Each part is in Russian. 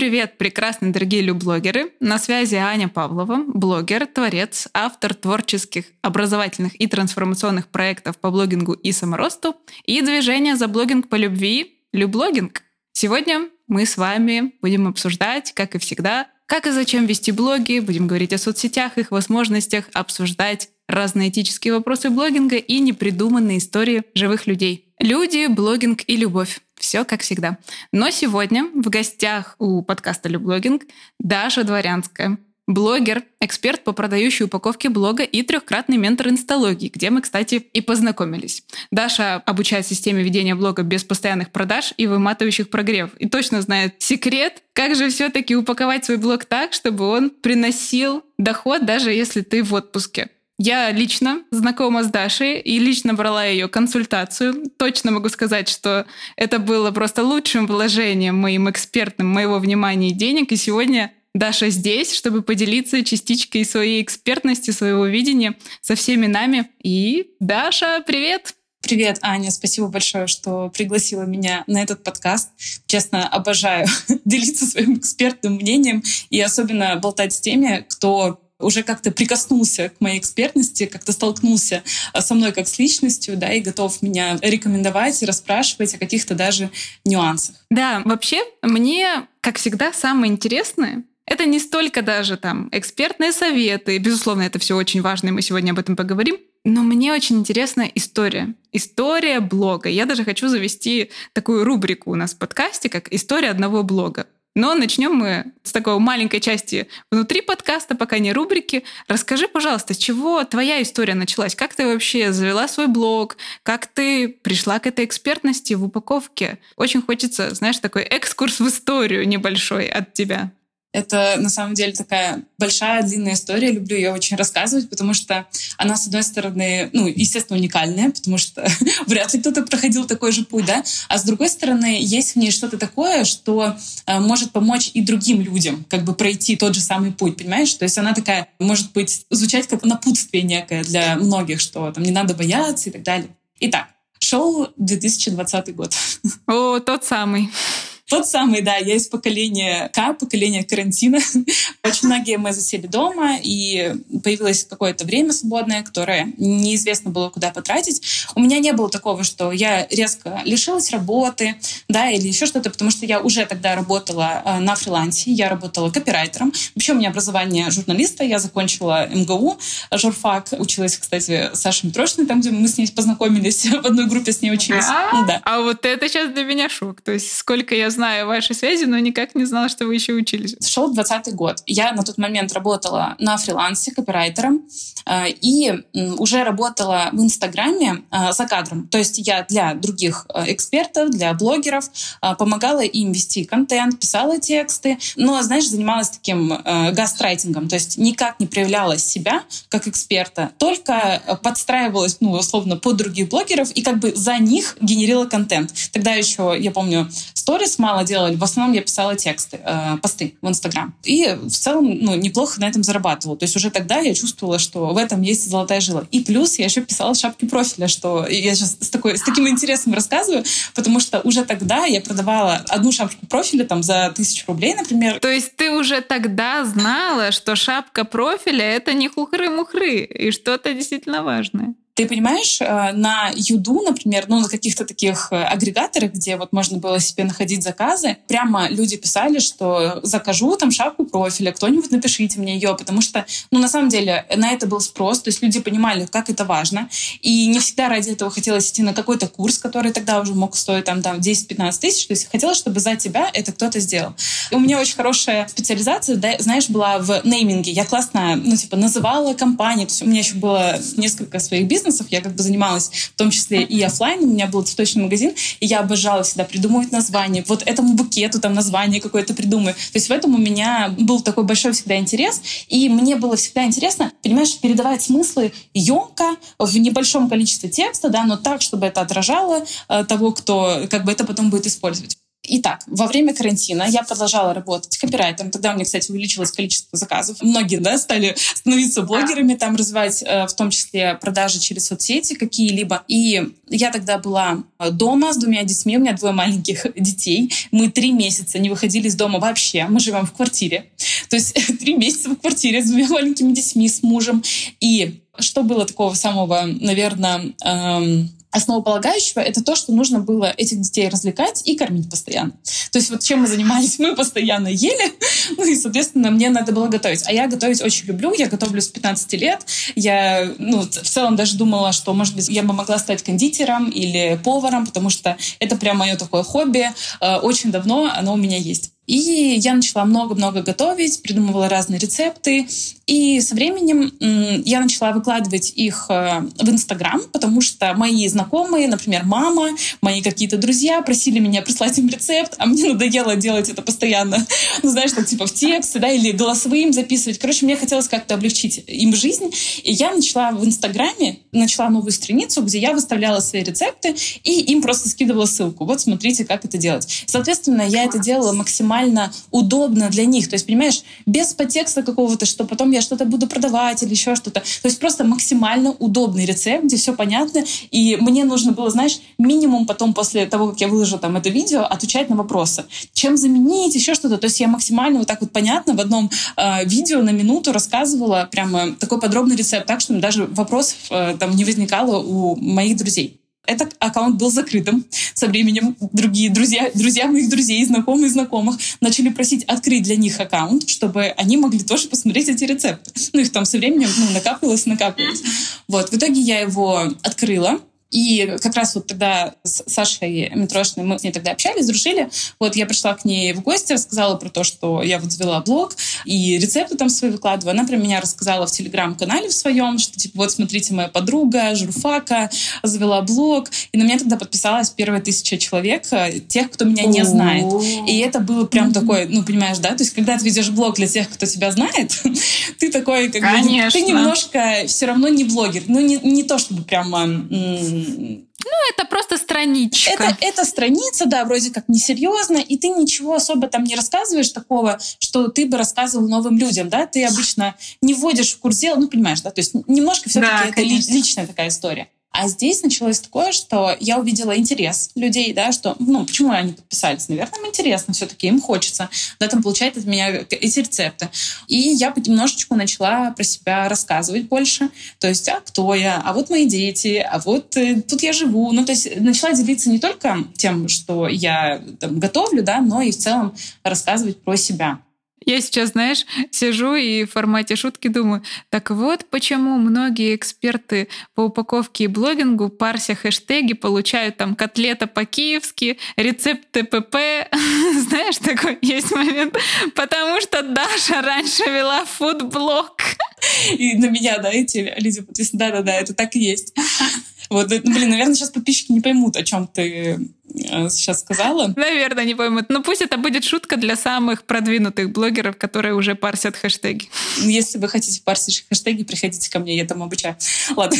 Привет, прекрасные дорогие люблогеры! На связи Аня Павлова, блогер, творец, автор творческих, образовательных и трансформационных проектов по блогингу и саморосту и движение за блогинг по любви «Люблогинг». Сегодня мы с вами будем обсуждать, как и всегда, как и зачем вести блоги, будем говорить о соцсетях, их возможностях, обсуждать разные этические вопросы блогинга и непридуманные истории живых людей. Люди, блогинг и любовь. Все как всегда. Но сегодня в гостях у подкаста «Люблогинг» Даша Дворянская, блогер, эксперт по продающей упаковке блога и трехкратный ментор инсталогии, где мы, кстати, и познакомились. Даша обучает системе ведения блога без постоянных продаж и выматывающих прогрев. И точно знает секрет, как же все-таки упаковать свой блог так, чтобы он приносил доход, даже если ты в отпуске. Я лично знакома с Дашей и лично брала ее консультацию. Точно могу сказать, что это было просто лучшим вложением моим экспертным моего внимания и денег. И сегодня Даша здесь, чтобы поделиться частичкой своей экспертности, своего видения со всеми нами. И Даша, привет! Привет, Аня. Спасибо большое, что пригласила меня на этот подкаст. Честно, обожаю делиться своим экспертным мнением и особенно болтать с теми, кто уже как-то прикоснулся к моей экспертности, как-то столкнулся э, со мной как с личностью, да, и готов меня рекомендовать и расспрашивать о каких-то даже нюансах. Да, вообще мне, как всегда, самое интересное это не столько даже там экспертные советы, безусловно, это все очень важно, и мы сегодня об этом поговорим, но мне очень интересна история. История блога. Я даже хочу завести такую рубрику у нас в подкасте, как «История одного блога». Но начнем мы с такой маленькой части внутри подкаста, пока не рубрики. Расскажи, пожалуйста, с чего твоя история началась? Как ты вообще завела свой блог? Как ты пришла к этой экспертности в упаковке? Очень хочется, знаешь, такой экскурс в историю небольшой от тебя. Это на самом деле такая большая, длинная история. Люблю ее очень рассказывать, потому что она, с одной стороны, ну, естественно, уникальная, потому что вряд ли кто-то проходил такой же путь, да. А с другой стороны, есть в ней что-то такое, что э, может помочь и другим людям как бы пройти тот же самый путь, понимаешь? То есть она такая, может быть, звучать как напутствие некое для многих, что там не надо бояться и так далее. Итак, шел 2020 год. О, тот самый. Тот самый, да, я из поколения К, поколения карантина. Очень многие мы засели дома, и появилось какое-то время свободное, которое неизвестно было, куда потратить. У меня не было такого, что я резко лишилась работы, да, или еще что-то, потому что я уже тогда работала э, на фрилансе, я работала копирайтером. Вообще у меня образование журналиста, я закончила МГУ, журфак, училась, кстати, с Сашей Митрошиной, там, где мы с ней познакомились, в одной группе с ней учились. А, ну, да. а вот это сейчас для меня шок. То есть сколько я знаю ваши связи, но никак не знала, что вы еще учились. Шел 20 год. Я на тот момент работала на фрилансе копирайтером э, и уже работала в Инстаграме э, за кадром. То есть я для других э, экспертов, для блогеров помогала им вести контент, писала тексты, но, знаешь, занималась таким гастрайтингом, то есть никак не проявляла себя как эксперта, только подстраивалась, ну, условно, под других блогеров и как бы за них генерила контент. Тогда еще, я помню, сторис мало делали, в основном я писала тексты, э, посты в Инстаграм. И в целом, ну, неплохо на этом зарабатывала. То есть уже тогда я чувствовала, что в этом есть золотая жила. И плюс я еще писала шапки профиля, что я сейчас с, такой, с таким интересом рассказываю, потому что уже тогда я продавала одну шапку профиля там за тысячу рублей, например. То есть ты уже тогда знала, что шапка профиля — это не хухры-мухры, и что-то действительно важное. Ты понимаешь, э, на Юду, например, ну, на каких-то таких э, агрегаторах, где вот можно было себе находить заказы, прямо люди писали, что закажу там шапку профиля, кто-нибудь напишите мне ее, потому что, ну, на самом деле, на это был спрос, то есть люди понимали, как это важно, и не всегда ради этого хотелось идти на какой-то курс, который тогда уже мог стоить там, там 10-15 тысяч, то есть хотелось, чтобы за тебя это кто-то сделал. И у меня очень хорошая специализация, да, знаешь, была в нейминге. Я классно, ну, типа, называла компании, то есть у меня еще было несколько своих бизнесов, бизнесов. Я как бы занималась в том числе и офлайн. У меня был цветочный магазин, и я обожала всегда придумывать название. Вот этому букету там название какое-то придумаю. То есть в этом у меня был такой большой всегда интерес. И мне было всегда интересно, понимаешь, передавать смыслы емко, в небольшом количестве текста, да, но так, чтобы это отражало э, того, кто как бы это потом будет использовать. Итак, во время карантина я продолжала работать копирайтером. Тогда у меня, кстати, увеличилось количество заказов. Многие да, стали становиться блогерами, там развивать э, в том числе продажи через соцсети какие-либо. И я тогда была дома с двумя детьми. У меня двое маленьких детей. Мы три месяца не выходили из дома вообще. Мы живем в квартире. То есть три месяца в квартире с двумя маленькими детьми, с мужем. И что было такого самого, наверное, эм, основополагающего это то, что нужно было этих детей развлекать и кормить постоянно. То есть вот чем мы занимались, мы постоянно ели, ну и, соответственно, мне надо было готовить. А я готовить очень люблю, я готовлю с 15 лет. Я, ну, в целом даже думала, что, может быть, я бы могла стать кондитером или поваром, потому что это прям мое такое хобби. Э, очень давно оно у меня есть. И я начала много-много готовить, придумывала разные рецепты. И со временем я начала выкладывать их э, в Инстаграм, потому что мои знакомые, например, мама, мои какие-то друзья просили меня прислать им рецепт, а мне надоело делать это постоянно, ну, знаешь, так типа в тексте, да, или голосовым записывать. Короче, мне хотелось как-то облегчить им жизнь. И я начала в Инстаграме, начала новую страницу, где я выставляла свои рецепты, и им просто скидывала ссылку. Вот смотрите, как это делать. Соответственно, я это делала максимально удобно для них. То есть, понимаешь, без подтекста какого-то, что потом я что-то буду продавать или еще что-то. То есть просто максимально удобный рецепт, где все понятно. И мне нужно было, знаешь, минимум потом после того, как я выложу там это видео, отвечать на вопросы. Чем заменить, еще что-то. То есть я максимально вот так вот понятно в одном э, видео на минуту рассказывала прямо такой подробный рецепт, так что даже вопросов э, там не возникало у моих друзей. Этот аккаунт был закрытым. Со временем другие друзья, друзья моих друзей, знакомые знакомых начали просить открыть для них аккаунт, чтобы они могли тоже посмотреть эти рецепты. Ну, их там со временем ну, накапливалось, накапливалось. Вот, в итоге я его открыла, и как раз вот тогда с Сашей Митрошиной мы с ней тогда общались, дружили. Вот я пришла к ней в гости, рассказала про то, что я вот завела блог и рецепты там свои выкладываю. Она про меня рассказала в телеграм-канале в своем, что типа вот смотрите, моя подруга, журфака, завела блог. И на меня тогда подписалась первая тысяча человек, э, тех, кто меня не знает. И это было прям такое, ну понимаешь, да? То есть когда ты ведешь блог для тех, кто тебя знает, ты такой как бы... Ты немножко все равно не блогер. Ну не, не то, чтобы ну, это просто страничка. Это, это страница, да, вроде как несерьезно, и ты ничего особо там не рассказываешь такого, что ты бы рассказывал новым людям, да, ты обычно не вводишь в курс дела, ну, понимаешь, да, то есть немножко все-таки да, это конечно. личная такая история. А здесь началось такое, что я увидела интерес людей, да, что, ну, почему они подписались? Наверное, им интересно все-таки, им хочется, да, там получать от меня эти рецепты. И я понемножечку начала про себя рассказывать больше, то есть, а кто я, а вот мои дети, а вот э, тут я живу. Ну, то есть начала делиться не только тем, что я там, готовлю, да, но и в целом рассказывать про себя. Я сейчас, знаешь, сижу и в формате шутки думаю, так вот почему многие эксперты по упаковке и блогингу, парся хэштеги, получают там котлета по-киевски, рецепт ТПП. Знаешь, такой есть момент. Потому что Даша раньше вела фудблог. И на меня, да, эти люди. Да-да-да, это так и есть. Вот, ну, блин, наверное, сейчас подписчики не поймут, о чем ты э, сейчас сказала. Наверное, не поймут. Но пусть это будет шутка для самых продвинутых блогеров, которые уже парсят хэштеги. Если вы хотите парсить хэштеги, приходите ко мне, я там обучаю. Ладно.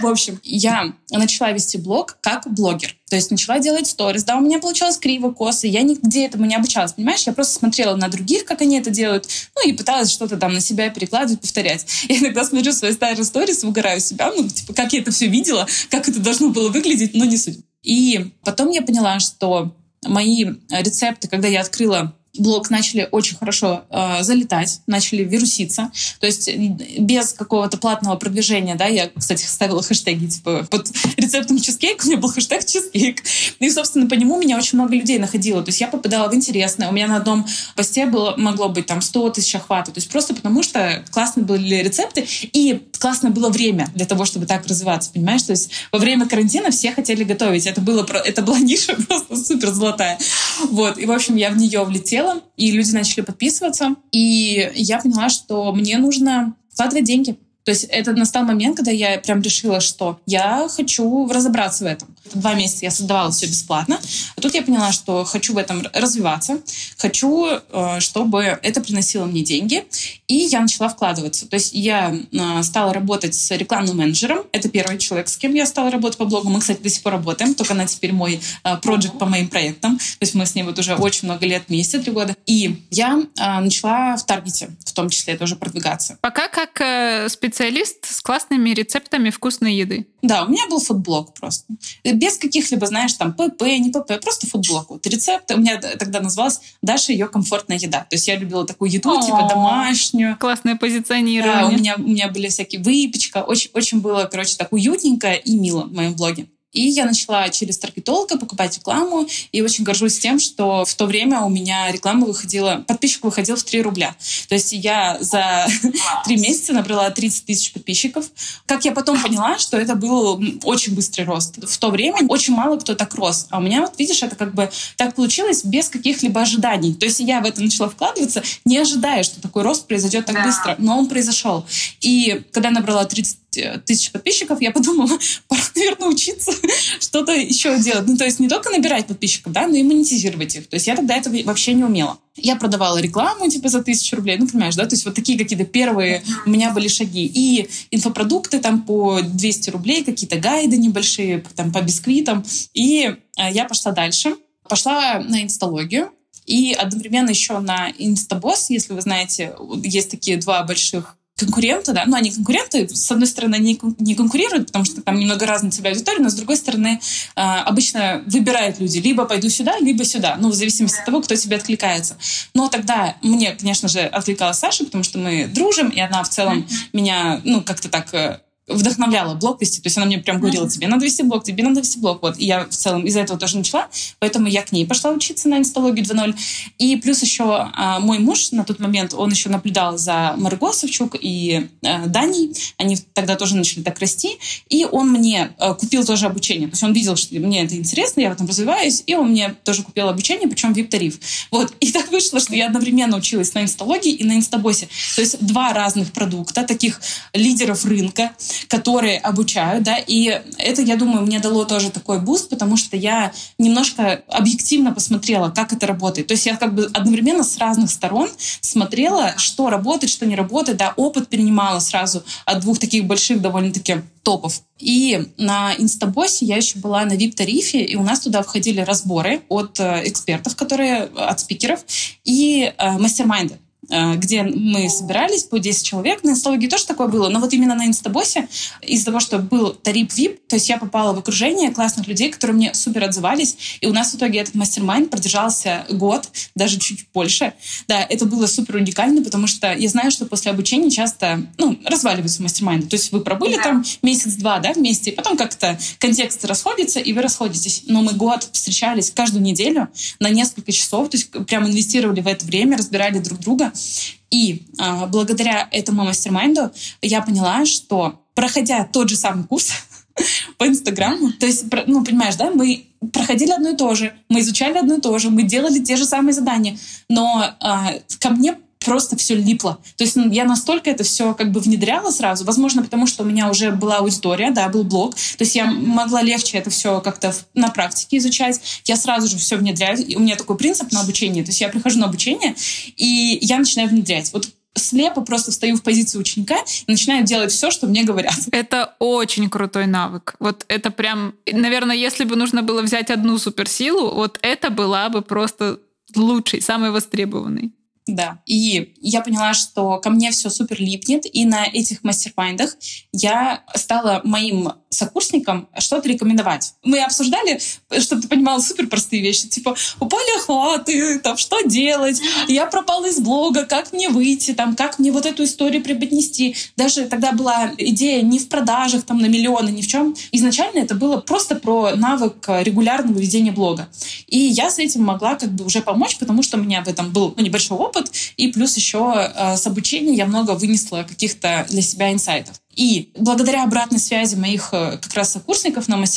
В общем, я начала вести блог как блогер. То есть начала делать сторис. Да, у меня получалось криво, косо. Я нигде этому не обучалась, понимаешь? Я просто смотрела на других, как они это делают, ну и пыталась что-то там на себя перекладывать, повторять. Я иногда смотрю свои старые сторис, угораю себя, ну, типа, как я это все видела, как это должно было выглядеть, но не суть. И потом я поняла, что мои рецепты, когда я открыла блог начали очень хорошо э, залетать, начали вируситься. То есть без какого-то платного продвижения, да, я, кстати, ставила хэштеги, типа, под рецептом чизкейк у меня был хэштег чизкейк. И, собственно, по нему меня очень много людей находило. То есть я попадала в интересное. У меня на одном посте было, могло быть там 100 тысяч охватов. То есть просто потому, что классные были рецепты и классное было время для того, чтобы так развиваться, понимаешь? То есть во время карантина все хотели готовить. Это, было, это была ниша просто супер золотая. Вот. И, в общем, я в нее влетела делом, и люди начали подписываться. И я поняла, что мне нужно вкладывать деньги. То есть это настал момент, когда я прям решила, что я хочу разобраться в этом. Два месяца я создавала все бесплатно. А тут я поняла, что хочу в этом развиваться, хочу, э, чтобы это приносило мне деньги. И я начала вкладываться. То есть я э, стала работать с рекламным менеджером. Это первый человек, с кем я стала работать по блогу. Мы, кстати, до сих пор работаем, только она теперь мой э, проект по моим проектам. То есть мы с ней вот уже очень много лет вместе, три года. И я начала в таргете, в том числе тоже продвигаться. Пока как специалист с классными рецептами вкусной еды. Да, у меня был фудблог просто. Без каких-либо, знаешь, там, ПП, не ПП, просто фудблог. Вот рецепт у меня тогда называлась Даша ее комфортная еда. То есть я любила такую еду, О-о-о. типа домашнюю. Классное позиционирование. Да, у меня, у меня были всякие выпечка. Очень, очень было, короче, так уютненько и мило в моем блоге. И я начала через таргетолога покупать рекламу, и очень горжусь тем, что в то время у меня реклама выходила, подписчик выходил в 3 рубля. То есть я за 3 месяца набрала 30 тысяч подписчиков. Как я потом поняла, что это был очень быстрый рост. В то время очень мало кто так рос. А у меня, вот видишь, это как бы так получилось без каких-либо ожиданий. То есть я в это начала вкладываться, не ожидая, что такой рост произойдет так быстро. Но он произошел. И когда набрала 30 Э, тысяч подписчиков, я подумала, пора, наверное, учиться что-то еще делать. Ну, то есть не только набирать подписчиков, да, но и монетизировать их. То есть я тогда этого вообще не умела. Я продавала рекламу, типа, за тысячу рублей, ну, понимаешь, да, то есть вот такие какие-то первые у меня были шаги. И инфопродукты там по 200 рублей, какие-то гайды небольшие, там, по бисквитам. И э, я пошла дальше. Пошла на инсталогию, и одновременно еще на Инстабосс, если вы знаете, есть такие два больших конкурента, да, ну, они конкуренты, с одной стороны, не, не конкурируют, потому что там немного разная целевая аудитория, но с другой стороны, э, обычно выбирают люди, либо пойду сюда, либо сюда, ну, в зависимости от того, кто тебе откликается. Но тогда мне, конечно же, откликалась Саша, потому что мы дружим, и она в целом меня, ну, как-то так э, вдохновляла блог вести. То есть она мне прям говорила, тебе надо вести блог, тебе надо вести блог. Вот. И я в целом из-за этого тоже начала. Поэтому я к ней пошла учиться на инсталогию 2.0. И плюс еще а, мой муж на тот момент, он еще наблюдал за Марго Савчук и а, Даней. Они тогда тоже начали так расти. И он мне а, купил тоже обучение. То есть он видел, что мне это интересно, я в этом развиваюсь. И он мне тоже купил обучение, причем VIP-тариф. Вот. И так вышло, что я одновременно училась на инсталогии и на инстабосе. То есть два разных продукта, таких лидеров рынка, которые обучают, да, и это, я думаю, мне дало тоже такой boost, потому что я немножко объективно посмотрела, как это работает. То есть я как бы одновременно с разных сторон смотрела, что работает, что не работает, да, опыт перенимала сразу от двух таких больших довольно-таки топов. И на Инстабосе я еще была на VIP-тарифе, и у нас туда входили разборы от э, экспертов, которые от спикеров, и э, мастер-майнды. Э, где мы собирались по 10 человек. На инсталогии тоже такое было, но вот именно на инстабосе из-за того, что был тариф VIP, то есть я попала в окружение классных людей, которые мне супер отзывались, и у нас в итоге этот мастер-майнд продержался год, даже чуть больше. Да, это было супер уникально, потому что я знаю, что после обучения часто, ну, разваливаются мастер-майнды. То есть вы пробыли да. там месяц-два, да, вместе, и потом как-то контекст расходится, и вы расходитесь. Но мы год встречались каждую неделю на несколько часов, то есть прям инвестировали в это время, разбирали друг друга. И а, благодаря этому мастер-майнду я поняла, что проходя тот же самый курс по Инстаграму, то есть, ну, понимаешь, да, мы проходили одно и то же, мы изучали одно и то же, мы делали те же самые задания, но а, ко мне просто все липло. То есть ну, я настолько это все как бы внедряла сразу, возможно, потому что у меня уже была аудитория, да, был блог, то есть я могла легче это все как-то на практике изучать. Я сразу же все внедряю. И у меня такой принцип на обучение, то есть я прихожу на обучение, и я начинаю внедрять. Вот слепо просто встаю в позицию ученика и начинаю делать все, что мне говорят. Это очень крутой навык. Вот это прям, наверное, если бы нужно было взять одну суперсилу, вот это была бы просто лучшей, самой востребованной. Да. И я поняла, что ко мне все супер липнет, и на этих мастер-майндах я стала моим сокурсникам что-то рекомендовать. Мы обсуждали, чтобы ты понимала, супер простые вещи, типа упали охваты, там, что делать, я пропала из блога, как мне выйти, там, как мне вот эту историю преподнести. Даже тогда была идея не в продажах, там, на миллионы, ни в чем. Изначально это было просто про навык регулярного ведения блога. И я с этим могла как бы уже помочь, потому что у меня в этом был ну, небольшой опыт, и плюс еще э, с обучения я много вынесла каких-то для себя инсайтов. И благодаря обратной связи моих э, как раз сокурсников на мастер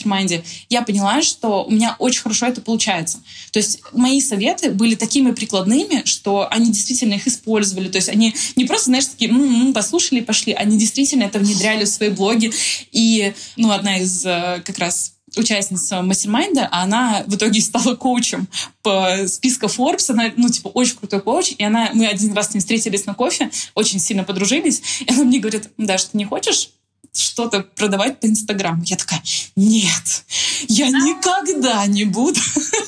я поняла, что у меня очень хорошо это получается. То есть мои советы были такими прикладными, что они действительно их использовали. То есть они не просто, знаешь, такие м-м, послушали и пошли, они действительно это внедряли в свои блоги. И, ну, одна из э, как раз участница мастер-майнда, она в итоге стала коучем по списку Forbes. Она, ну, типа, очень крутой коуч. И она, мы один раз с ней встретились на кофе, очень сильно подружились. И она мне говорит, да, что не хочешь что-то продавать по Инстаграму. Я такая, нет, я никогда не буду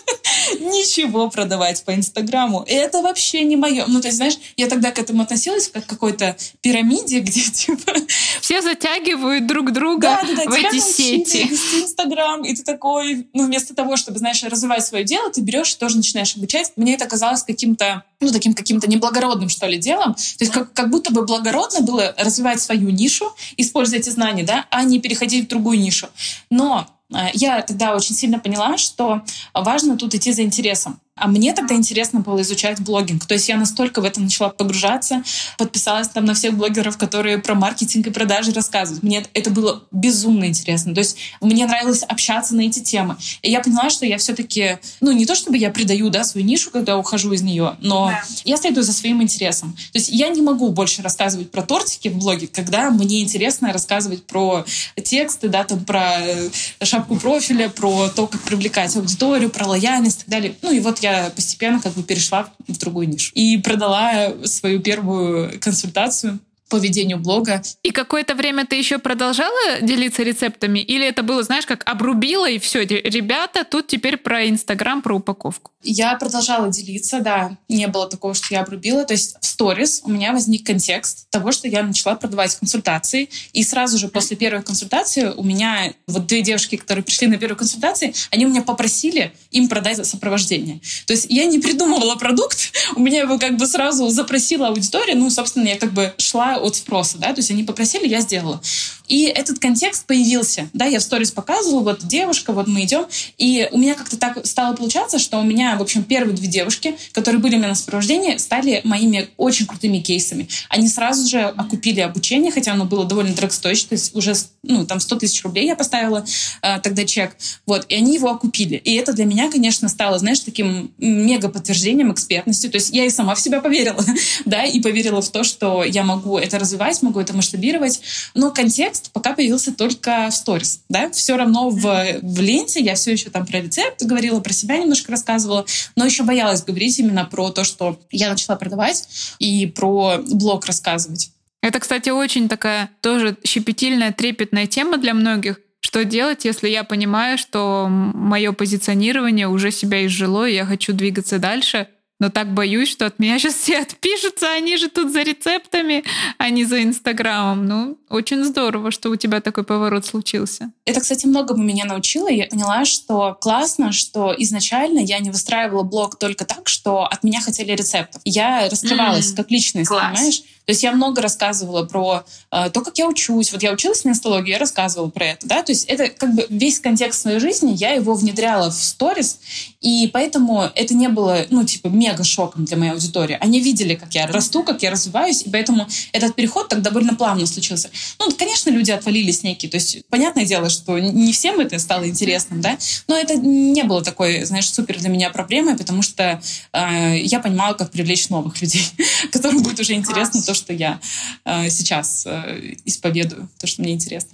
ничего продавать по Инстаграму. Это вообще не мое. Ну, то есть, знаешь, я тогда к этому относилась как к какой-то пирамиде, где, типа... Все затягивают друг друга да, да, да, в эти сети. Инстаграм, и ты такой, ну, вместо того, чтобы, знаешь, развивать свое дело, ты берешь и тоже начинаешь обучать. Мне это казалось каким-то, ну, таким каким-то неблагородным, что ли, делом. То есть, как, как будто бы благородно было развивать свою нишу, используя эти знаний, да, а не переходить в другую нишу. Но э, я тогда очень сильно поняла, что важно тут идти за интересом. А мне тогда интересно было изучать блогинг. То есть я настолько в это начала погружаться, подписалась там на всех блогеров, которые про маркетинг и продажи рассказывают. Мне это было безумно интересно. То есть мне нравилось общаться на эти темы. И я поняла, что я все-таки, ну не то чтобы я предаю да, свою нишу, когда ухожу из нее, но да. я следую за своим интересом. То есть я не могу больше рассказывать про тортики в блоге, когда мне интересно рассказывать про тексты, да, там про э, шапку профиля, про то, как привлекать аудиторию, про лояльность и так далее. Ну и вот я постепенно как бы перешла в другую нишу. И продала свою первую консультацию по ведению блога. И какое-то время ты еще продолжала делиться рецептами? Или это было, знаешь, как обрубила и все, ребята, тут теперь про Инстаграм, про упаковку? Я продолжала делиться, да. Не было такого, что я обрубила. То есть в сторис у меня возник контекст того, что я начала продавать консультации. И сразу же после первой консультации у меня вот две девушки, которые пришли на первую консультацию, они у меня попросили им продать сопровождение. То есть я не придумывала продукт, у меня его как бы сразу запросила аудитория. Ну, собственно, я как бы шла от спроса, да, то есть они попросили, я сделала. И этот контекст появился, да, я в сторис показывала, вот девушка, вот мы идем, и у меня как-то так стало получаться, что у меня, в общем, первые две девушки, которые были у меня на сопровождении, стали моими очень крутыми кейсами. Они сразу же окупили обучение, хотя оно было довольно дорогостоящее, то есть уже, ну, там 100 тысяч рублей я поставила э, тогда чек, вот, и они его окупили. И это для меня, конечно, стало, знаешь, таким мега подтверждением экспертности, то есть я и сама в себя поверила, да, и поверила в то, что я могу это развивать, могу это масштабировать, но контекст пока появился только в сторис, да, все равно в, в ленте я все еще там про рецепт говорила, про себя немножко рассказывала, но еще боялась говорить именно про то, что я начала продавать и про блог рассказывать. Это, кстати, очень такая тоже щепетильная, трепетная тема для многих. Что делать, если я понимаю, что мое позиционирование уже себя изжило, и я хочу двигаться дальше? Но так боюсь, что от меня сейчас все отпишутся, они же тут за рецептами, а не за Инстаграмом. Ну, очень здорово, что у тебя такой поворот случился. Это, кстати, многому меня научило. Я поняла, что классно, что изначально я не выстраивала блог только так, что от меня хотели рецептов. Я раскрывалась mm, как личность, класс. понимаешь? То есть я много рассказывала про э, то, как я учусь. Вот я училась на инстологии, я рассказывала про это, да. То есть это как бы весь контекст своей жизни, я его внедряла в сторис, и поэтому это не было, ну, типа, мега шоком для моей аудитории. Они видели, как я расту, как я развиваюсь, и поэтому этот переход так довольно плавно случился. Ну, конечно, люди отвалились некие. То есть, понятное дело, что не всем это стало интересным, да, но это не было такой, знаешь, супер для меня проблемой, потому что э, я понимала, как привлечь новых людей, которым будет уже интересно то, что я э, сейчас э, исповедую, то, что мне интересно.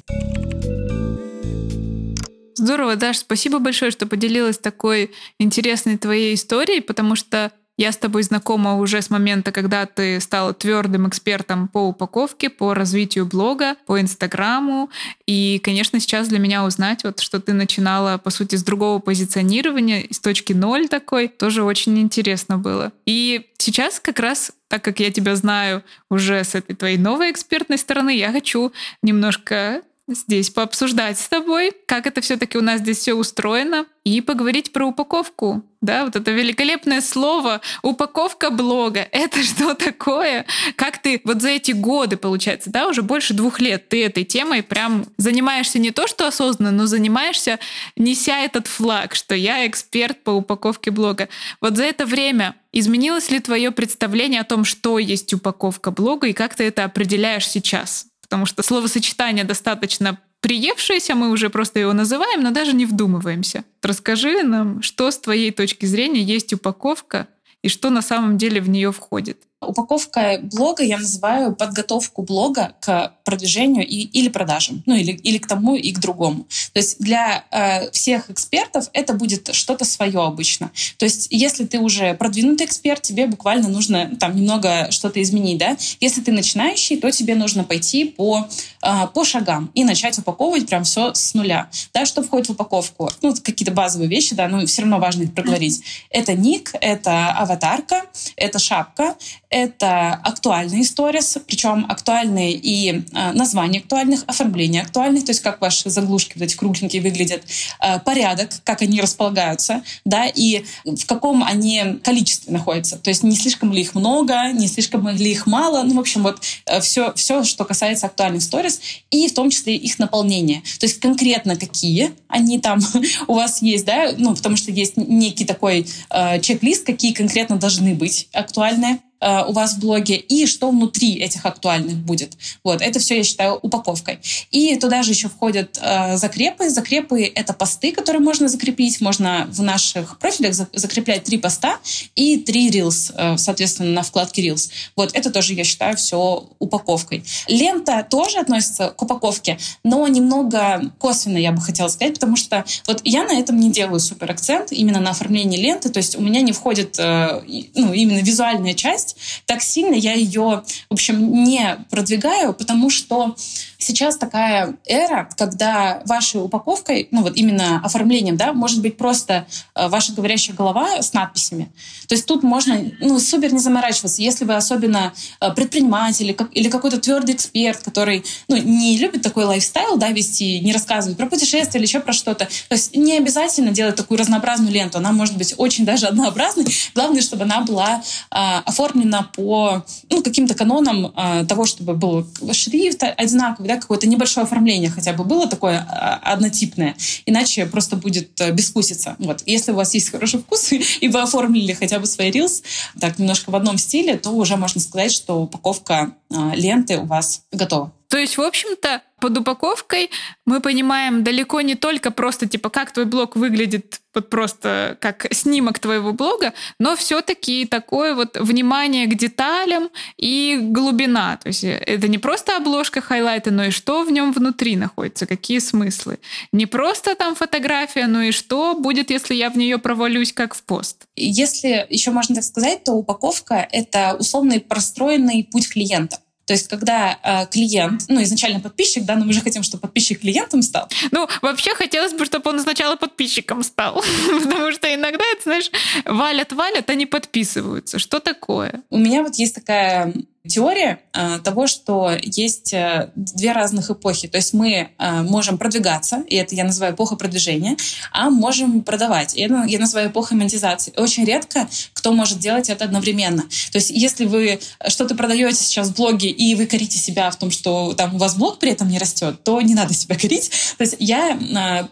Здорово, Даш, спасибо большое, что поделилась такой интересной твоей историей, потому что я с тобой знакома уже с момента, когда ты стала твердым экспертом по упаковке, по развитию блога, по Инстаграму. И, конечно, сейчас для меня узнать, вот, что ты начинала, по сути, с другого позиционирования, с точки ноль такой, тоже очень интересно было. И сейчас как раз так как я тебя знаю уже с этой твоей новой экспертной стороны, я хочу немножко здесь пообсуждать с тобой, как это все-таки у нас здесь все устроено, и поговорить про упаковку. Да, вот это великолепное слово упаковка блога. Это что такое? Как ты вот за эти годы, получается, да, уже больше двух лет ты этой темой прям занимаешься не то, что осознанно, но занимаешься, неся этот флаг, что я эксперт по упаковке блога. Вот за это время изменилось ли твое представление о том, что есть упаковка блога и как ты это определяешь сейчас? Потому что словосочетание достаточно приевшееся, мы уже просто его называем, но даже не вдумываемся. Расскажи нам, что с твоей точки зрения есть упаковка и что на самом деле в нее входит. Упаковка блога я называю подготовку блога к продвижению и, или продажам, ну или, или к тому и к другому. То есть для э, всех экспертов это будет что-то свое обычно. То есть если ты уже продвинутый эксперт, тебе буквально нужно там немного что-то изменить, да. Если ты начинающий, то тебе нужно пойти по, э, по шагам и начать упаковывать прям все с нуля. Да, что входит в упаковку? Ну, какие-то базовые вещи, да, но все равно важно их проговорить. Это ник, это аватарка, это шапка, это актуальные сторис, причем актуальные и э, названия актуальных, оформление актуальных, то есть как ваши заглушки вот эти кругленькие выглядят, э, порядок, как они располагаются, да, и в каком они количестве находятся. То есть не слишком ли их много, не слишком ли их мало. Ну, в общем, вот э, все, все, что касается актуальных сторис, и в том числе их наполнение. То есть конкретно какие они там у вас есть, да, ну, потому что есть некий такой э, чек-лист, какие конкретно должны быть актуальные. Э, у вас в блоге и что внутри этих актуальных будет. Вот, это все я считаю упаковкой. И туда же еще входят э, закрепы. Закрепы — это посты, которые можно закрепить. Можно в наших профилях закреплять три поста и три Reels, э, соответственно, на вкладке Reels. Вот, это тоже я считаю все упаковкой. Лента тоже относится к упаковке, но немного косвенно, я бы хотела сказать, потому что вот я на этом не делаю супер акцент именно на оформлении ленты, то есть у меня не входит э, ну, именно визуальная часть, есть так сильно я ее, в общем, не продвигаю, потому что сейчас такая эра, когда вашей упаковкой, ну вот именно оформлением, да, может быть просто э, ваша говорящая голова с надписями. То есть тут можно, ну, супер не заморачиваться. Если вы особенно э, предприниматель или какой-то твердый эксперт, который, ну, не любит такой лайфстайл, да, вести, не рассказывать про путешествия или еще про что-то. То есть не обязательно делать такую разнообразную ленту. Она может быть очень даже однообразной. Главное, чтобы она была э, оформлена оформлено по ну, каким-то канонам э, того, чтобы был шрифт одинаковый, да, какое-то небольшое оформление хотя бы было такое э, однотипное, иначе просто будет э, бескусица. Вот. Если у вас есть хороший вкус, и вы оформили хотя бы свои рилс так немножко в одном стиле, то уже можно сказать, что упаковка э, ленты у вас готова. То есть, в общем-то, под упаковкой мы понимаем далеко не только просто, типа, как твой блог выглядит, вот просто как снимок твоего блога, но все-таки такое вот внимание к деталям и глубина. То есть это не просто обложка хайлайта, но и что в нем внутри находится, какие смыслы. Не просто там фотография, но и что будет, если я в нее провалюсь, как в пост. Если еще можно так сказать, то упаковка — это условный простроенный путь клиента. То есть, когда э, клиент, ну, изначально подписчик, да, но мы же хотим, чтобы подписчик клиентом стал. Ну, вообще хотелось бы, чтобы он сначала подписчиком стал. Потому что иногда, это, знаешь, валят-валят, они подписываются. Что такое? У меня вот есть такая теория э, того, что есть э, две разных эпохи. То есть мы э, можем продвигаться, и это я называю эпоха продвижения, а можем продавать. И это я называю эпохой монетизации. Очень редко кто может делать это одновременно. То есть если вы что-то продаете сейчас в блоге, и вы корите себя в том, что там у вас блог при этом не растет, то не надо себя корить. То есть я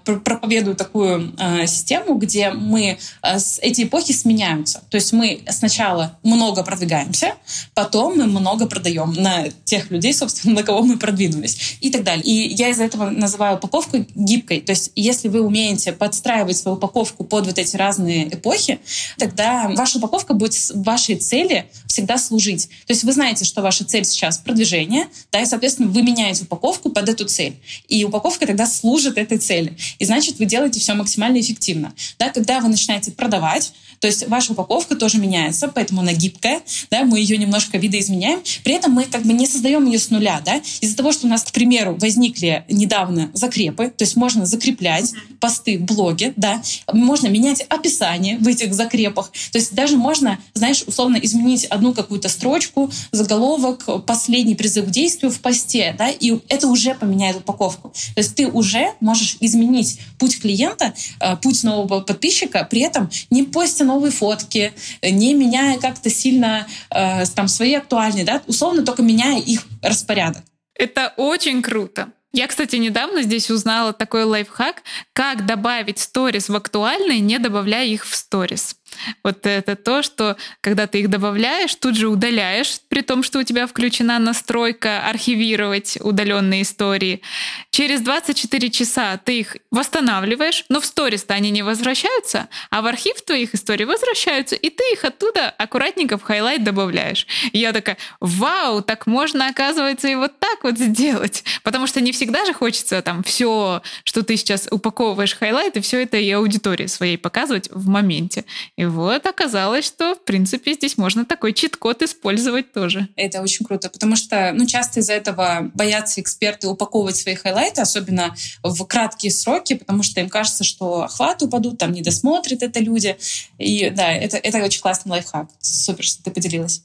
проповедую такую систему, где мы эти эпохи сменяются. То есть мы сначала много продвигаемся, потом мы много много продаем на тех людей, собственно, на кого мы продвинулись и так далее. И я из-за этого называю упаковку гибкой. То есть если вы умеете подстраивать свою упаковку под вот эти разные эпохи, тогда ваша упаковка будет вашей цели всегда служить. То есть вы знаете, что ваша цель сейчас продвижение, да, и, соответственно, вы меняете упаковку под эту цель. И упаковка тогда служит этой цели. И значит, вы делаете все максимально эффективно. Да, когда вы начинаете продавать, то есть ваша упаковка тоже меняется, поэтому она гибкая, да, мы ее немножко видоизменяем. При этом мы как бы не создаем ее с нуля, да. Из-за того, что у нас, к примеру, возникли недавно закрепы, то есть можно закреплять посты в блоге, да, можно менять описание в этих закрепах, то есть даже можно, знаешь, условно изменить одну какую-то строчку, заголовок, последний призыв к действию в посте, да, и это уже поменяет упаковку. То есть ты уже можешь изменить путь клиента, э, путь нового подписчика, при этом не постя новые фотки, не меняя как-то сильно э, там свои актуальные, да, условно только меняя их распорядок. Это очень круто. Я, кстати, недавно здесь узнала такой лайфхак, как добавить сторис в актуальные, не добавляя их в сторис. Вот это то, что когда ты их добавляешь, тут же удаляешь, при том, что у тебя включена настройка архивировать удаленные истории. Через 24 часа ты их восстанавливаешь, но в stories -то они не возвращаются, а в архив твоих историй возвращаются, и ты их оттуда аккуратненько в highlight добавляешь. И я такая, вау, так можно, оказывается, и вот так вот сделать. Потому что не всегда же хочется там все, что ты сейчас упаковываешь highlight, и все это и аудитории своей показывать в моменте. И вот оказалось, что, в принципе, здесь можно такой чит-код использовать тоже. Это очень круто, потому что, ну, часто из-за этого боятся эксперты упаковывать свои highlight ы, особенно в краткие сроки, потому что им кажется, что охваты упадут, там не досмотрят это люди. И да, это, это очень классный лайфхак. Супер, что ты поделилась.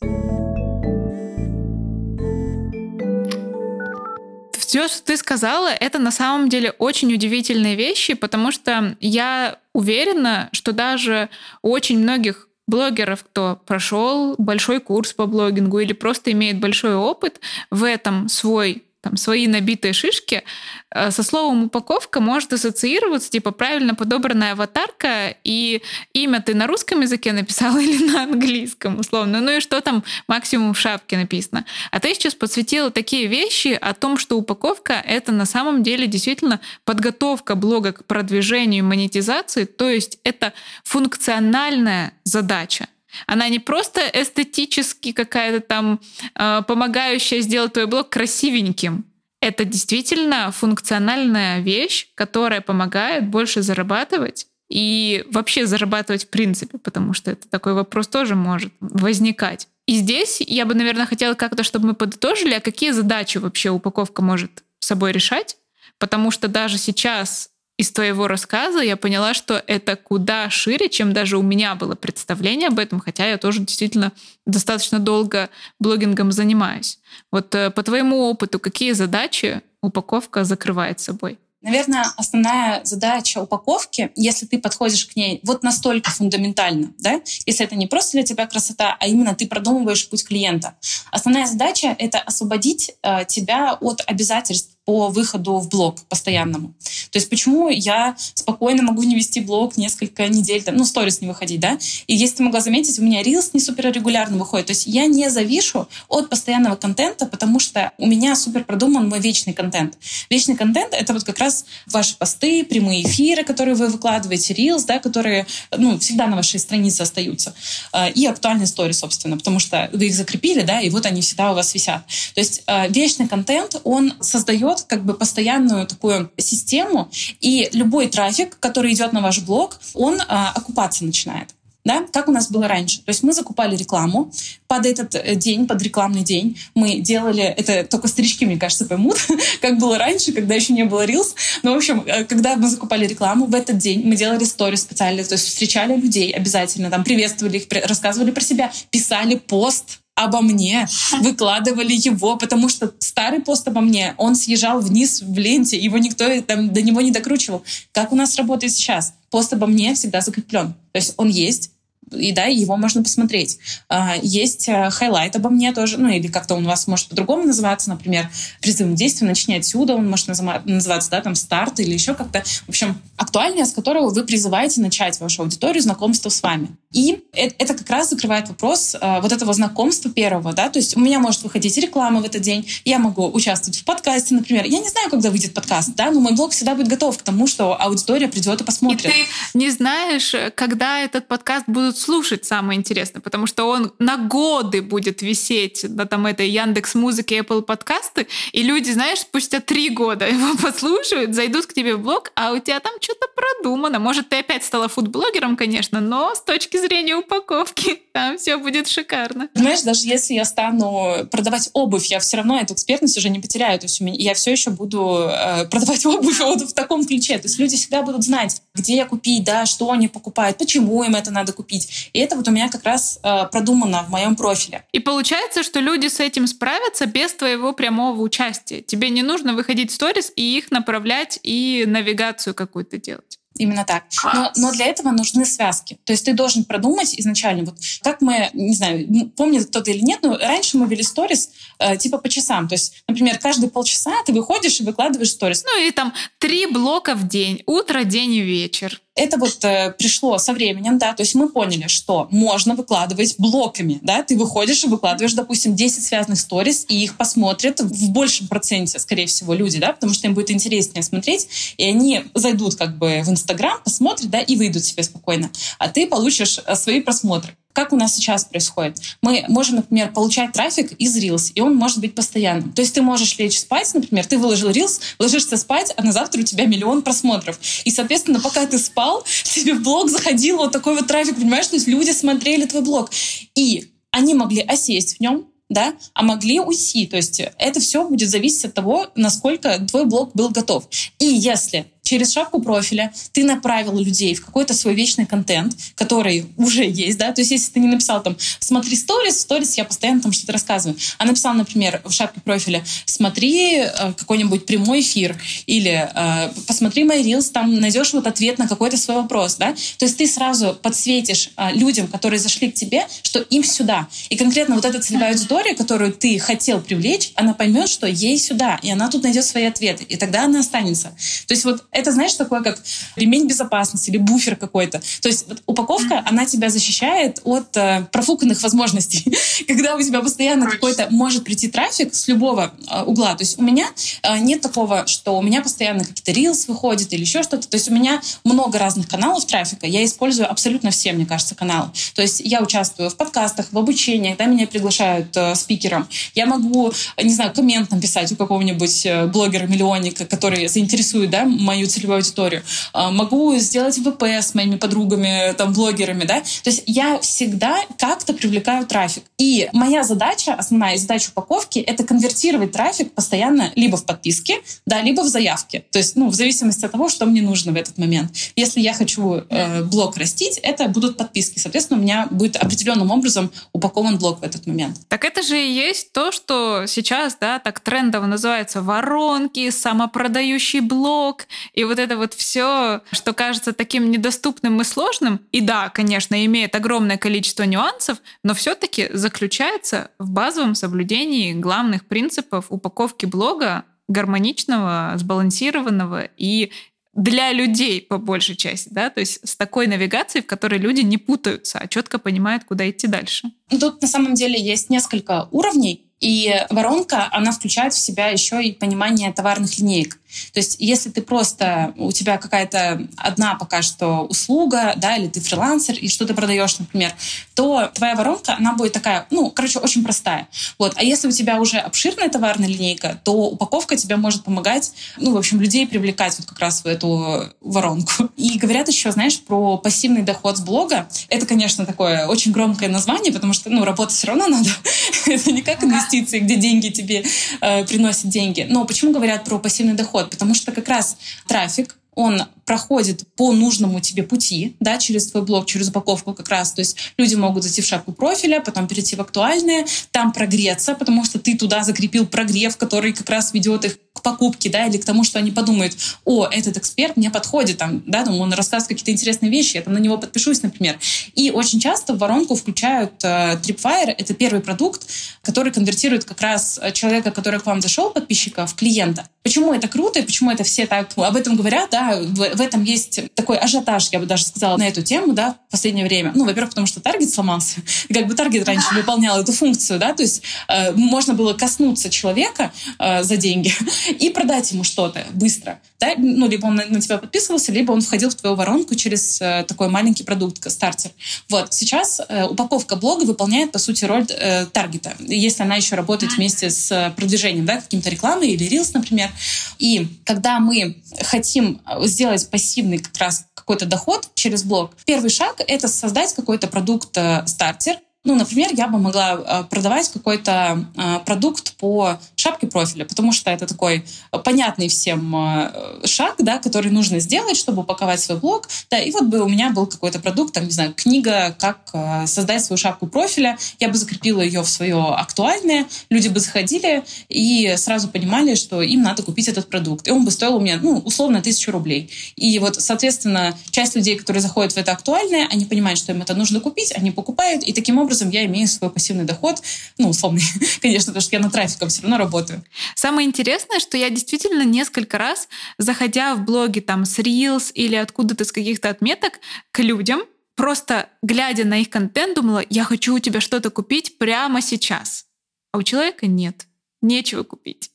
Все, что ты сказала, это на самом деле очень удивительные вещи, потому что я уверена, что даже очень многих блогеров, кто прошел большой курс по блогингу или просто имеет большой опыт, в этом свой там, свои набитые шишки, э, со словом упаковка может ассоциироваться, типа, правильно подобранная аватарка, и имя ты на русском языке написал или на английском, условно. Ну и что там максимум в шапке написано. А ты сейчас подсветила такие вещи о том, что упаковка — это на самом деле действительно подготовка блога к продвижению монетизации, то есть это функциональная задача. Она не просто эстетически какая-то там э, помогающая сделать твой блог красивеньким. Это действительно функциональная вещь, которая помогает больше зарабатывать и вообще зарабатывать в принципе, потому что это такой вопрос тоже может возникать. И здесь я бы, наверное, хотела как-то, чтобы мы подытожили, а какие задачи вообще упаковка может собой решать, потому что даже сейчас из твоего рассказа я поняла, что это куда шире, чем даже у меня было представление об этом, хотя я тоже действительно достаточно долго блогингом занимаюсь. Вот э, по твоему опыту, какие задачи упаковка закрывает собой? Наверное, основная задача упаковки, если ты подходишь к ней вот настолько фундаментально, да, если это не просто для тебя красота, а именно ты продумываешь путь клиента. Основная задача — это освободить э, тебя от обязательств по выходу в блог постоянному. То есть почему я спокойно могу не вести блог несколько недель, там, ну, сторис не выходить, да? И если ты могла заметить, у меня рилс не супер регулярно выходит. То есть я не завишу от постоянного контента, потому что у меня супер продуман мой вечный контент. Вечный контент — это вот как раз ваши посты, прямые эфиры, которые вы выкладываете, рилс, да, которые, ну, всегда на вашей странице остаются. А, и актуальные истории, собственно, потому что вы их закрепили, да, и вот они всегда у вас висят. То есть а, вечный контент, он создает создает как бы постоянную такую систему, и любой трафик, который идет на ваш блог, он а, окупаться начинает. Да, как у нас было раньше. То есть мы закупали рекламу под этот э, день, под рекламный день. Мы делали, это только старички, мне кажется, поймут, как было раньше, когда еще не было Reels. Но, в общем, э, когда мы закупали рекламу, в этот день мы делали стори специально, то есть встречали людей обязательно, там, приветствовали их, рассказывали про себя, писали пост обо мне, выкладывали его, потому что старый пост обо мне, он съезжал вниз в ленте, его никто там, до него не докручивал. Как у нас работает сейчас? Пост обо мне всегда закреплен. То есть он есть, и да, его можно посмотреть. А, есть э, highlight обо мне тоже, ну или как-то он у вас может по-другому называться, например, призывом действия «Начни отсюда», он может называться, да, там, «Старт» или еще как-то. В общем, актуальнее, с которого вы призываете начать вашу аудиторию знакомство с вами. И это как раз закрывает вопрос э, вот этого знакомства первого, да, то есть у меня может выходить реклама в этот день, я могу участвовать в подкасте, например. Я не знаю, когда выйдет подкаст, да, но мой блог всегда будет готов к тому, что аудитория придет и посмотрит. И ты не знаешь, когда этот подкаст будут слушать, самое интересное, потому что он на годы будет висеть на там этой Яндекс Музыке, Apple подкасты, и люди, знаешь, спустя три года его послушают, зайдут к тебе в блог, а у тебя там что-то продумано. Может, ты опять стала фудблогером, конечно, но с точки зрения упаковки. Там все будет шикарно. Знаешь, даже если я стану продавать обувь, я все равно эту экспертность уже не потеряю. То есть меня, я все еще буду э, продавать обувь вот в таком ключе. То есть люди всегда будут знать, где купить, да, что они покупают, почему им это надо купить. И это вот у меня как раз э, продумано в моем профиле. И получается, что люди с этим справятся без твоего прямого участия. Тебе не нужно выходить в сторис и их направлять и навигацию какую-то делать. Именно так. Но, но для этого нужны связки. То есть ты должен продумать изначально, вот как мы, не знаю, помнит кто-то или нет, но раньше мы вели сторис э, типа по часам. То есть, например, каждые полчаса ты выходишь и выкладываешь сторис. Ну или там три блока в день, утро, день и вечер это вот э, пришло со временем, да, то есть мы поняли, что можно выкладывать блоками, да, ты выходишь и выкладываешь, допустим, 10 связанных сторис, и их посмотрят в большем проценте, скорее всего, люди, да, потому что им будет интереснее смотреть, и они зайдут как бы в Инстаграм, посмотрят, да, и выйдут себе спокойно, а ты получишь э, свои просмотры. Как у нас сейчас происходит? Мы можем, например, получать трафик из Reels, и он может быть постоянным. То есть ты можешь лечь спать, например, ты выложил Reels, ложишься спать, а на завтра у тебя миллион просмотров. И, соответственно, пока ты спал, тебе в блог заходил вот такой вот трафик, понимаешь? То есть люди смотрели твой блог. И они могли осесть в нем, да, а могли уйти. То есть это все будет зависеть от того, насколько твой блог был готов. И если через шапку профиля ты направил людей в какой-то свой вечный контент, который уже есть, да, то есть если ты не написал там «смотри сторис», сторис я постоянно там что-то рассказываю, а написал, например, в шапке профиля «смотри э, какой-нибудь прямой эфир» или э, «посмотри мои рилс, там найдешь вот ответ на какой-то свой вопрос», да, то есть ты сразу подсветишь э, людям, которые зашли к тебе, что им сюда. И конкретно вот эта целевая аудитория, которую ты хотел привлечь, она поймет, что ей сюда, и она тут найдет свои ответы, и тогда она останется. То есть вот это, знаешь, такое как ремень безопасности или буфер какой-то. То есть вот, упаковка, она тебя защищает от э, профуканных возможностей. Когда у тебя постоянно какой-то может прийти трафик с любого э, угла. То есть у меня э, нет такого, что у меня постоянно какие-то рилс выходят или еще что-то. То есть у меня много разных каналов трафика. Я использую абсолютно все, мне кажется, каналы. То есть я участвую в подкастах, в обучениях, да, меня приглашают э, спикером. Я могу, не знаю, коммент написать у какого-нибудь э, блогера-миллионника, который заинтересует, да, мою целевую аудиторию. А, могу сделать ВП с моими подругами, там, блогерами, да. То есть я всегда как-то привлекаю трафик. И моя задача, основная задача упаковки, это конвертировать трафик постоянно либо в подписке, да, либо в заявке. То есть, ну, в зависимости от того, что мне нужно в этот момент. Если я хочу э, блог растить, это будут подписки. Соответственно, у меня будет определенным образом упакован блог в этот момент. Так это же и есть то, что сейчас, да, так трендово называется воронки, самопродающий блог. Вот это вот все, что кажется таким недоступным и сложным, и да, конечно, имеет огромное количество нюансов, но все-таки заключается в базовом соблюдении главных принципов упаковки блога гармоничного, сбалансированного и для людей по большей части, да, то есть с такой навигацией, в которой люди не путаются, а четко понимают, куда идти дальше. Тут на самом деле есть несколько уровней, и воронка, она включает в себя еще и понимание товарных линеек. То есть если ты просто, у тебя какая-то одна пока что услуга, да, или ты фрилансер, и что ты продаешь, например, то твоя воронка, она будет такая, ну, короче, очень простая. Вот. А если у тебя уже обширная товарная линейка, то упаковка тебе может помогать, ну, в общем, людей привлекать вот как раз в эту воронку. И говорят еще, знаешь, про пассивный доход с блога. Это, конечно, такое очень громкое название, потому что, ну, работать все равно надо. Это не как инвестиции, где деньги тебе э, приносят деньги. Но почему говорят про пассивный доход? Подход, потому что как раз трафик, он проходит по нужному тебе пути, да, через твой блог, через упаковку как раз. То есть люди могут зайти в шапку профиля, потом перейти в актуальные, там прогреться, потому что ты туда закрепил прогрев, который как раз ведет их к покупке, да, или к тому, что они подумают, о, этот эксперт мне подходит, там, да, там, он рассказывает какие-то интересные вещи, я там на него подпишусь, например. И очень часто в воронку включают э, Tripwire, это первый продукт, который конвертирует как раз человека, который к вам зашел, подписчика, в клиента. Почему это круто и почему это все так об этом говорят, да, в, в этом есть такой ажиотаж, я бы даже сказала, на эту тему, да, в последнее время. Ну, во-первых, потому что таргет сломался, и как бы таргет раньше выполнял эту функцию, да, то есть э, можно было коснуться человека э, за деньги и продать ему что-то быстро, да, ну, либо он на, тебя подписывался, либо он входил в твою воронку через э, такой маленький продукт, стартер. Вот, сейчас э, упаковка блога выполняет, по сути, роль э, таргета, если она еще работает вместе с продвижением, да, каким-то рекламой или рилс, например. И когда мы хотим сделать пассивный как раз какой-то доход через блог, первый шаг — это создать какой-то продукт-стартер, ну, например, я бы могла э, продавать какой-то э, продукт по шапке профиля, потому что это такой понятный всем э, шаг, да, который нужно сделать, чтобы упаковать свой блог. Да, и вот бы у меня был какой-то продукт, там, не знаю, книга, как создать свою шапку профиля. Я бы закрепила ее в свое актуальное, люди бы заходили и сразу понимали, что им надо купить этот продукт. И он бы стоил у меня, ну, условно, тысячу рублей. И вот, соответственно, часть людей, которые заходят в это актуальное, они понимают, что им это нужно купить, они покупают, и таким образом образом я имею свой пассивный доход, ну, условный, конечно, потому что я на трафиком все равно работаю. Самое интересное, что я действительно несколько раз, заходя в блоги там с Reels или откуда-то с каких-то отметок к людям, просто глядя на их контент, думала, я хочу у тебя что-то купить прямо сейчас. А у человека нет нечего купить.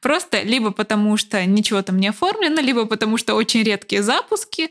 Просто либо потому, что ничего там не оформлено, либо потому, что очень редкие запуски.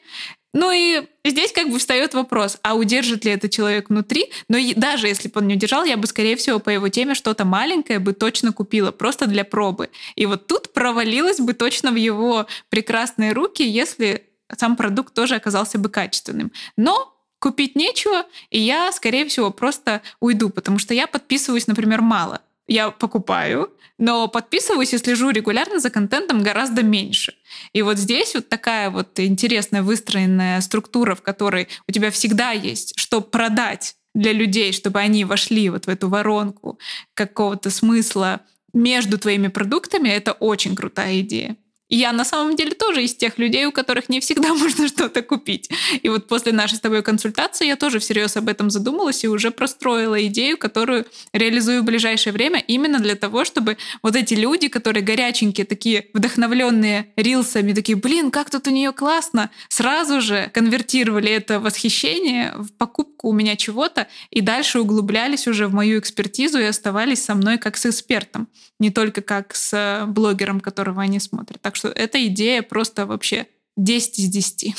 Ну и здесь как бы встает вопрос, а удержит ли это человек внутри? Но даже если бы он не удержал, я бы, скорее всего, по его теме что-то маленькое бы точно купила, просто для пробы. И вот тут провалилась бы точно в его прекрасные руки, если сам продукт тоже оказался бы качественным. Но купить нечего, и я, скорее всего, просто уйду, потому что я подписываюсь, например, мало я покупаю, но подписываюсь и слежу регулярно за контентом гораздо меньше. И вот здесь вот такая вот интересная выстроенная структура, в которой у тебя всегда есть что продать для людей, чтобы они вошли вот в эту воронку какого-то смысла между твоими продуктами, это очень крутая идея. Я на самом деле тоже из тех людей, у которых не всегда можно что-то купить. И вот после нашей с тобой консультации я тоже всерьез об этом задумалась и уже простроила идею, которую реализую в ближайшее время именно для того, чтобы вот эти люди, которые горяченькие, такие вдохновленные рилсами, такие, блин, как тут у нее классно, сразу же конвертировали это восхищение в покупку у меня чего-то и дальше углублялись уже в мою экспертизу и оставались со мной как с экспертом, не только как с блогером, которого они смотрят. Так что эта идея просто вообще 10 из 10.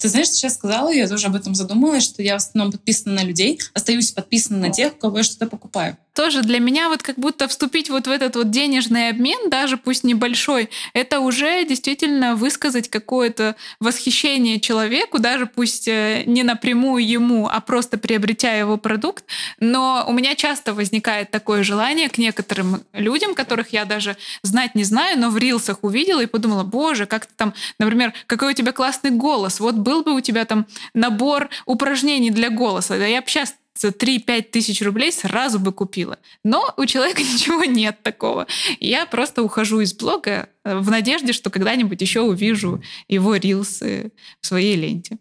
Ты знаешь, сейчас сказала, я тоже об этом задумалась, что я в основном подписана на людей, остаюсь подписана на тех, у кого я что-то покупаю тоже для меня вот как будто вступить вот в этот вот денежный обмен, даже пусть небольшой, это уже действительно высказать какое-то восхищение человеку, даже пусть э, не напрямую ему, а просто приобретя его продукт. Но у меня часто возникает такое желание к некоторым людям, которых я даже знать не знаю, но в рилсах увидела и подумала, боже, как ты там, например, какой у тебя классный голос, вот был бы у тебя там набор упражнений для голоса. Я бы сейчас за 3-5 тысяч рублей сразу бы купила. Но у человека ничего нет такого. Я просто ухожу из блога э, в надежде, что когда-нибудь еще увижу его рилсы в своей ленте.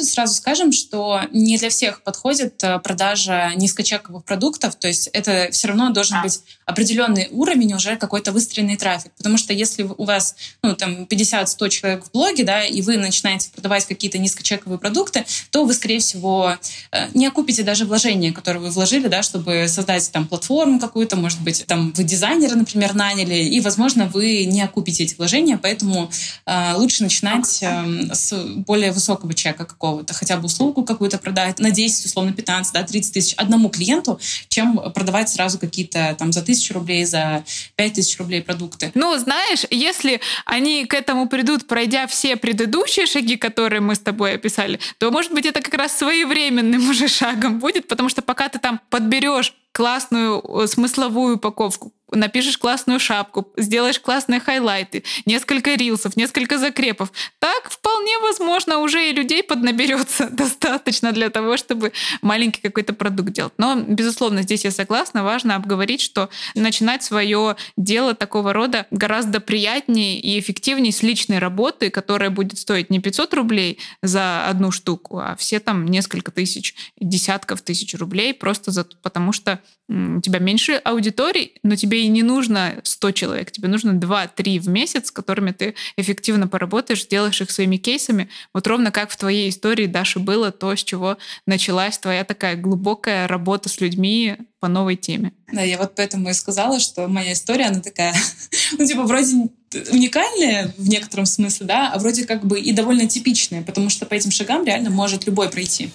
Тут сразу скажем, что не для всех подходит э, продажа низкочековых продуктов, то есть это все равно должен быть определенный уровень, уже какой-то выстроенный трафик. Потому что если у вас ну, там 50-100 человек в блоге, да, и вы начинаете продавать какие-то низкочековые продукты, то вы, скорее всего, э, не окупите даже вложения, которые вы вложили, да, чтобы создать там платформу какую-то, может быть, там вы дизайнера, например, наняли, и, возможно, вы не окупите эти вложения, поэтому э, лучше начинать э, с более высокого чека какого-то, хотя бы услугу какую-то продать на 10, условно 15, да, 30 тысяч одному клиенту, чем продавать сразу какие-то там за тысячу рублей, за пять тысяч рублей продукты. Ну, знаешь, если они к этому придут, пройдя все предыдущие шаги, которые мы с тобой описали, то, может быть, это как раз своевременным уже шагом будет, потому что пока ты там подберешь классную э, смысловую упаковку, напишешь классную шапку, сделаешь классные хайлайты, несколько рилсов, несколько закрепов. Так вполне возможно уже и людей поднаберется достаточно для того, чтобы маленький какой-то продукт делать. Но, безусловно, здесь я согласна, важно обговорить, что начинать свое дело такого рода гораздо приятнее и эффективнее с личной работы, которая будет стоить не 500 рублей за одну штуку, а все там несколько тысяч, десятков тысяч рублей, просто за, потому что у тебя меньше аудиторий, но тебе и не нужно 100 человек, тебе нужно 2-3 в месяц, с которыми ты эффективно поработаешь, сделаешь их своими кейсами. Вот ровно как в твоей истории, Даша, было то, с чего началась твоя такая глубокая работа с людьми по новой теме. Да, я вот поэтому и сказала, что моя история, она такая, ну, типа, вроде уникальная в некотором смысле, да, а вроде как бы и довольно типичная, потому что по этим шагам реально может любой пройти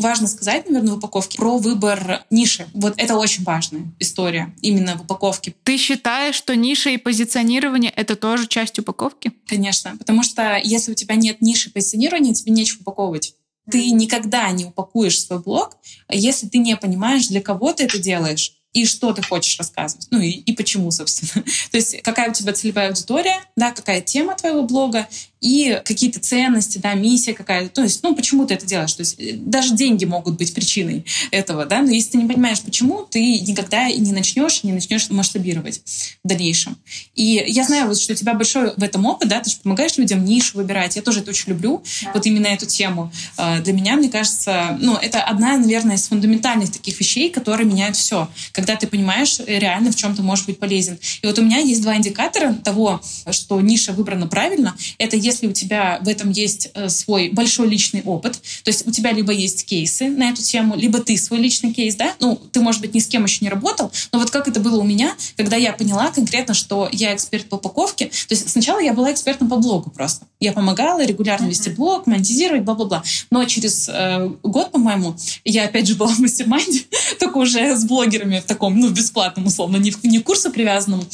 важно сказать, наверное, в упаковке про выбор ниши. Вот это очень важная история именно в упаковке. Ты считаешь, что ниша и позиционирование — это тоже часть упаковки? Конечно, потому что если у тебя нет ниши позиционирования, тебе нечего упаковывать. Ты никогда не упакуешь свой блог, если ты не понимаешь, для кого ты это делаешь и что ты хочешь рассказывать, ну и, и почему, собственно. То есть какая у тебя целевая аудитория, да, какая тема твоего блога, и какие-то ценности, да, миссия какая-то. То есть, ну, почему ты это делаешь? То есть э, даже деньги могут быть причиной этого, да, но если ты не понимаешь, почему, ты никогда и не начнешь, не начнешь масштабировать в дальнейшем. И я знаю, вот, что у тебя большой в этом опыт, да, ты же помогаешь людям нишу выбирать. Я тоже это очень люблю, да. вот именно эту тему. А, для меня, мне кажется, ну, это одна, наверное, из фундаментальных таких вещей, которые меняют все. Когда ты понимаешь э, реально, в чем ты можешь быть полезен. И вот у меня есть два индикатора того, что ниша выбрана правильно. Это если у тебя в этом есть э, свой большой личный опыт, то есть у тебя либо есть кейсы на эту тему, либо ты свой личный кейс, да, ну, ты, может быть, ни с кем еще не работал, но вот как это было у меня, когда я поняла конкретно, что я эксперт по упаковке, то есть сначала я была экспертом по блогу просто. Я помогала регулярно вести блог, монетизировать, бла-бла-бла. Но через э, год, по-моему, я опять же была в мастер только уже с блогерами таком, ну, бесплатном, условно, не, не курсу привязанному.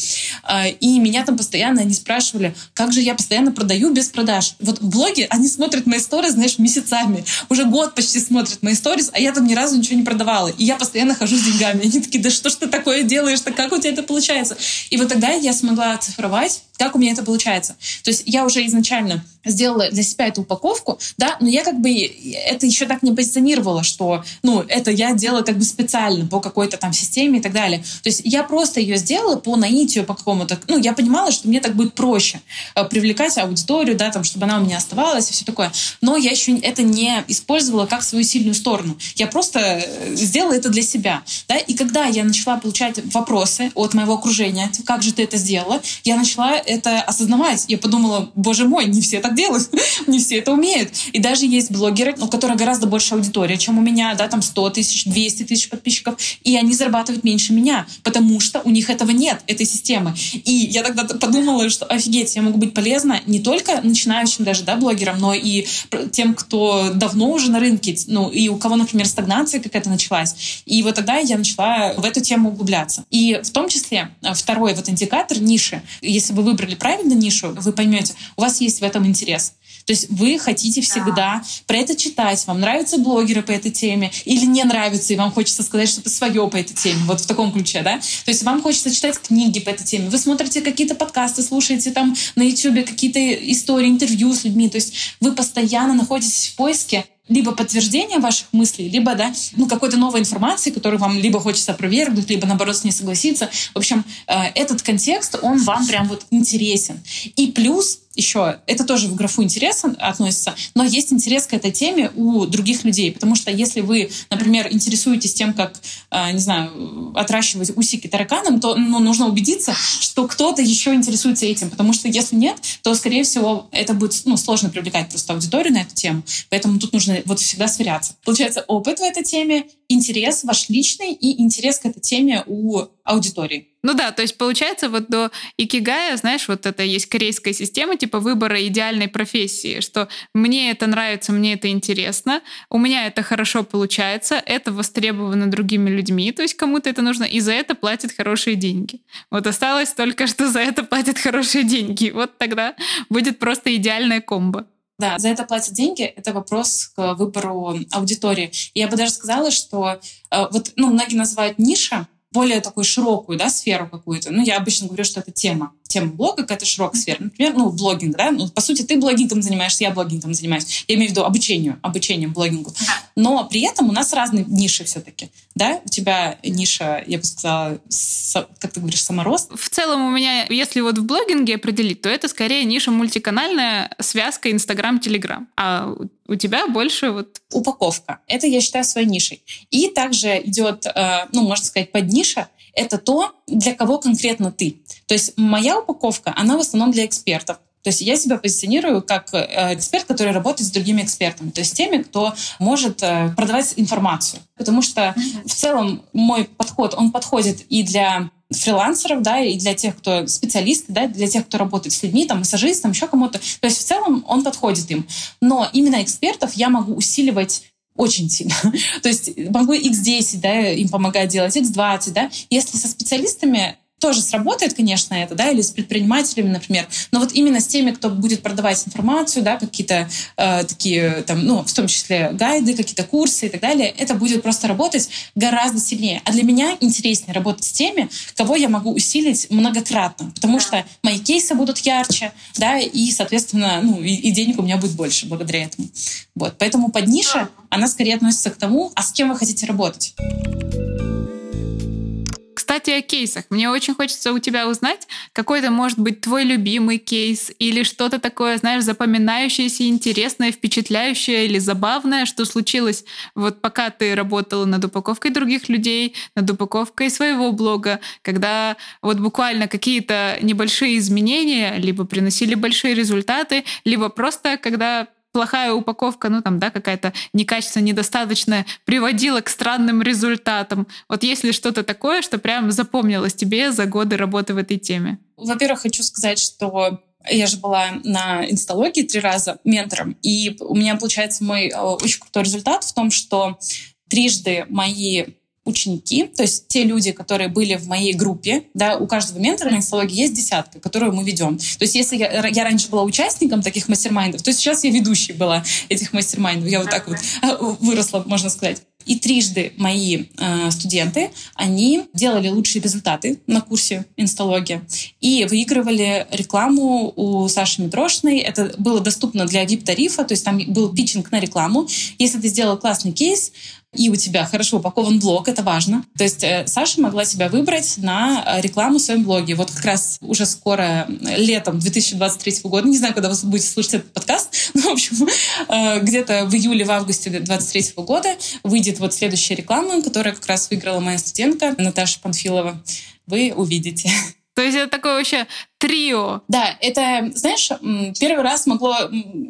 Э, и меня там постоянно они спрашивали, как же я постоянно продаю без продаж. Вот в блоге они смотрят мои сторис, знаешь, месяцами. Уже год почти смотрят мои сторис, а я там ни разу ничего не продавала. И я постоянно хожу с деньгами. Они такие, да что ж ты такое делаешь, так как у тебя это получается? И вот тогда я смогла оцифровать, как у меня это получается. То есть я уже изначально сделала для себя эту упаковку, да, но я как бы это еще так не позиционировала, что, ну, это я делала как бы специально по какой-то там системе и так далее. То есть я просто ее сделала по наитию, по какому-то, ну, я понимала, что мне так будет проще э, привлекать аудиторию, да, там, чтобы она у меня оставалась и все такое. Но я еще это не использовала как свою сильную сторону. Я просто э, сделала это для себя, да, и когда я начала получать вопросы от моего окружения, как же ты это сделала, я начала это осознавать. Я подумала, боже мой, не все так делают, не все это умеют. И даже есть блогеры, у которых гораздо больше аудитория, чем у меня, да, там 100 тысяч, 200 тысяч подписчиков, и они зарабатывают меньше меня, потому что у них этого нет, этой системы. И я тогда подумала, что офигеть, я могу быть полезна не только начинающим даже, да, блогерам, но и тем, кто давно уже на рынке, ну, и у кого, например, стагнация какая-то началась. И вот тогда я начала в эту тему углубляться. И в том числе э, второй вот индикатор ниши, если вы выбрали правильно нишу, вы поймете, у вас есть в этом интерес. То есть вы хотите всегда да. про это читать, вам нравятся блогеры по этой теме или не нравится, и вам хочется сказать что-то свое по этой теме, вот в таком ключе, да? То есть вам хочется читать книги по этой теме, вы смотрите какие-то подкасты, слушаете там на YouTube какие-то истории, интервью с людьми, то есть вы постоянно находитесь в поиске либо подтверждение ваших мыслей, либо да, ну, какой-то новой информации, которую вам либо хочется опровергнуть, либо наоборот с ней согласиться. В общем, э, этот контекст, он вам прям вот интересен. И плюс еще, это тоже в графу интереса относится, но есть интерес к этой теме у других людей, потому что если вы, например, интересуетесь тем, как, э, не знаю, отращивать усики тараканам, то ну, нужно убедиться, что кто-то еще интересуется этим, потому что если нет, то, скорее всего, это будет ну, сложно привлекать просто аудиторию на эту тему, поэтому тут нужно вот всегда сверяться. Получается, опыт в этой теме, интерес ваш личный и интерес к этой теме у аудитории. Ну да, то есть получается вот до икигая, знаешь, вот это есть корейская система типа выбора идеальной профессии, что мне это нравится, мне это интересно, у меня это хорошо получается, это востребовано другими людьми, то есть кому-то это нужно, и за это платят хорошие деньги. Вот осталось только, что за это платят хорошие деньги. Вот тогда будет просто идеальная комбо. Да, за это платят деньги. Это вопрос к выбору аудитории. И я бы даже сказала, что э, вот, ну, многие называют ниша, более такую широкую да, сферу какую-то. Ну, я обычно говорю, что это тема. Тема блога какая-то широкая сфера. Например, ну, блогинг, да? Ну, по сути, ты блогингом занимаешься, я блогингом занимаюсь. Я имею в виду обучению, обучением блогингу. Но при этом у нас разные ниши все-таки. Да? У тебя ниша, я бы сказала, со, как ты говоришь, саморост. В целом у меня, если вот в блогинге определить, то это скорее ниша мультиканальная связка Инстаграм-Телеграм. А у тебя больше вот... Упаковка. Это я считаю своей нишей. И также идет, э, ну, можно сказать, подниша. Это то, для кого конкретно ты. То есть моя упаковка, она в основном для экспертов. То есть я себя позиционирую как э, эксперт, который работает с другими экспертами, то есть теми, кто может э, продавать информацию. Потому что в целом мой подход, он подходит и для фрилансеров, да, и для тех, кто специалисты, да, для тех, кто работает с людьми, там, массажистом, еще кому-то. То есть в целом он подходит им. Но именно экспертов я могу усиливать очень сильно. То есть могу X10, да, им помогать делать, X20, да. Если со специалистами тоже сработает, конечно, это, да, или с предпринимателями, например, но вот именно с теми, кто будет продавать информацию, да, какие-то э, такие, там, ну, в том числе гайды, какие-то курсы и так далее, это будет просто работать гораздо сильнее. А для меня интереснее работать с теми, кого я могу усилить многократно, потому что мои кейсы будут ярче, да, и, соответственно, ну, и, и денег у меня будет больше благодаря этому. Вот, поэтому под ниша, она скорее относится к тому, а с кем вы хотите работать. Кстати, о кейсах. Мне очень хочется у тебя узнать, какой это может быть твой любимый кейс или что-то такое, знаешь, запоминающееся, интересное, впечатляющее или забавное, что случилось вот пока ты работала над упаковкой других людей, над упаковкой своего блога, когда вот буквально какие-то небольшие изменения либо приносили большие результаты, либо просто когда плохая упаковка, ну там, да, какая-то некачественная, недостаточная, приводила к странным результатам. Вот есть ли что-то такое, что прям запомнилось тебе за годы работы в этой теме? Во-первых, хочу сказать, что я же была на инсталогии три раза ментором, и у меня получается мой э, очень крутой результат в том, что трижды мои ученики, то есть те люди, которые были в моей группе, да, у каждого ментора на инсталогии есть десятка, которую мы ведем. То есть если я, я раньше была участником таких мастер-майндов, то сейчас я ведущей была этих мастер-майндов. Я вот так вот э, выросла, можно сказать. И трижды мои э, студенты, они делали лучшие результаты на курсе инсталогия и выигрывали рекламу у Саши Митрошиной. Это было доступно для VIP-тарифа, то есть там был питчинг на рекламу. Если ты сделал классный кейс, и у тебя хорошо упакован блог, это важно. То есть э, Саша могла себя выбрать на э, рекламу в своем блоге. Вот как раз уже скоро, э, летом 2023 года, не знаю, когда вы будете слушать этот подкаст, но, в общем, где-то в июле, в августе 2023 года выйдет вот следующая реклама, которая как раз выиграла моя студентка Наташа Панфилова. Вы увидите. То есть это такое вообще трио. Да, это, знаешь, первый раз могло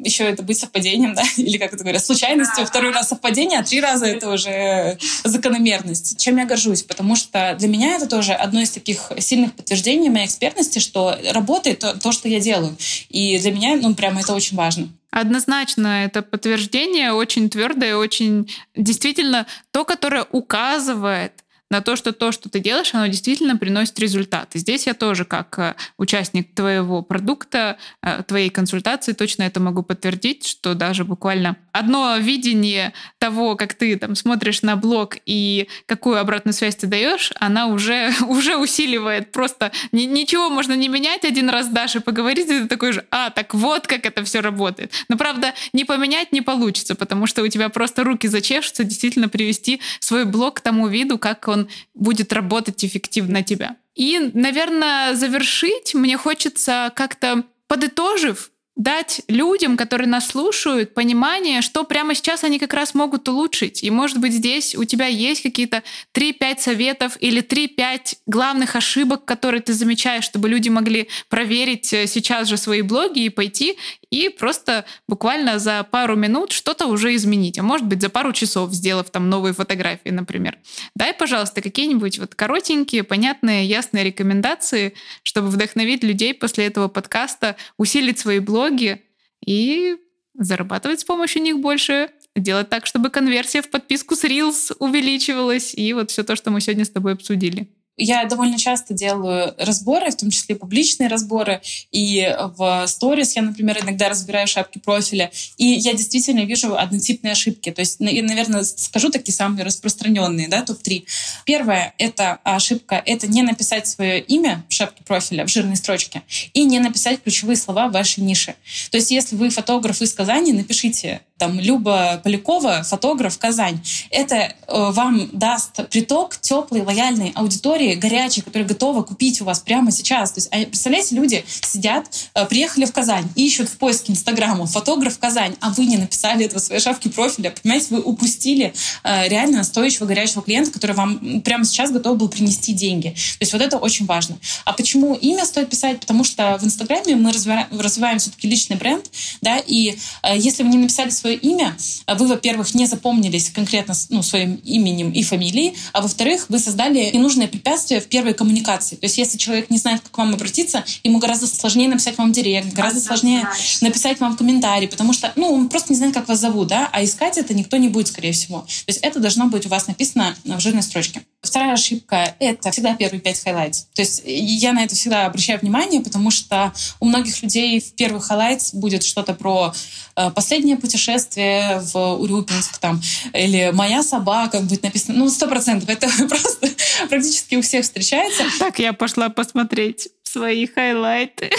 еще это быть совпадением, да, или как это говорят, случайностью, второй раз совпадение, а три раза это уже закономерность. Чем я горжусь? Потому что для меня это тоже одно из таких сильных подтверждений моей экспертности, что работает то, то что я делаю. И для меня, ну, прямо это очень важно. Однозначно, это подтверждение очень твердое, очень действительно то, которое указывает на то, что то, что ты делаешь, оно действительно приносит результат. Здесь я тоже, как э, участник твоего продукта, э, твоей консультации, точно это могу подтвердить, что даже буквально одно видение того, как ты там смотришь на блог и какую обратную связь ты даешь, она уже, уже усиливает. Просто ни, ничего можно не менять, один раз дашь и поговорить, и ты такой же, а, так вот как это все работает. Но правда, не поменять не получится, потому что у тебя просто руки зачешутся действительно привести свой блог к тому виду, как он будет работать эффективно на тебя. И, наверное, завершить мне хочется как-то подытожив, дать людям, которые нас слушают, понимание, что прямо сейчас они как раз могут улучшить. И, может быть, здесь у тебя есть какие-то 3-5 советов или 3-5 главных ошибок, которые ты замечаешь, чтобы люди могли проверить э, сейчас же свои блоги и пойти и просто буквально за пару минут что-то уже изменить. А может быть, за пару часов, сделав там новые фотографии, например. Дай, пожалуйста, какие-нибудь вот коротенькие, понятные, ясные рекомендации, чтобы вдохновить людей после этого подкаста усилить свои блоги и зарабатывать с помощью них больше, делать так, чтобы конверсия в подписку с Reels увеличивалась, и вот все то, что мы сегодня с тобой обсудили. Я довольно часто делаю разборы, в том числе публичные разборы, и в сторис я, например, иногда разбираю шапки профиля, и я действительно вижу однотипные ошибки. То есть, я, наверное, скажу такие самые распространенные, да, топ-3. Первое — это ошибка, это не написать свое имя в шапке профиля, в жирной строчке, и не написать ключевые слова в вашей нише. То есть, если вы фотограф из Казани, напишите там Люба Полякова, фотограф Казань. Это э, вам даст приток теплой, лояльной аудитории, горячей, которая готова купить у вас прямо сейчас. То есть, а, представляете, люди сидят, э, приехали в Казань, ищут в поиске Инстаграма фотограф Казань, а вы не написали этого в своей шапке профиля. Понимаете, вы упустили э, реально стоящего горячего клиента, который вам прямо сейчас готов был принести деньги. То есть вот это очень важно. А почему имя стоит писать? Потому что в Инстаграме мы развиваем, развиваем все-таки личный бренд, да, и если вы не написали свой свое имя, а вы, во-первых, не запомнились конкретно ну, своим именем и фамилией, а во-вторых, вы создали ненужное препятствие в первой коммуникации. То есть если человек не знает, как к вам обратиться, ему гораздо сложнее написать вам директ, гораздо сложнее написать вам комментарий, потому что ну, он просто не знает, как вас зовут, да, а искать это никто не будет, скорее всего. То есть это должно быть у вас написано в жирной строчке. Вторая ошибка — это всегда первые пять хайлайт. То есть я на это всегда обращаю внимание, потому что у многих людей в первых хайлайт будет что-то про э, последнее путешествие в Урюпинск там, или «Моя собака» будет написано. Ну, сто процентов. Это просто практически у всех встречается. Так, я пошла посмотреть свои хайлайты.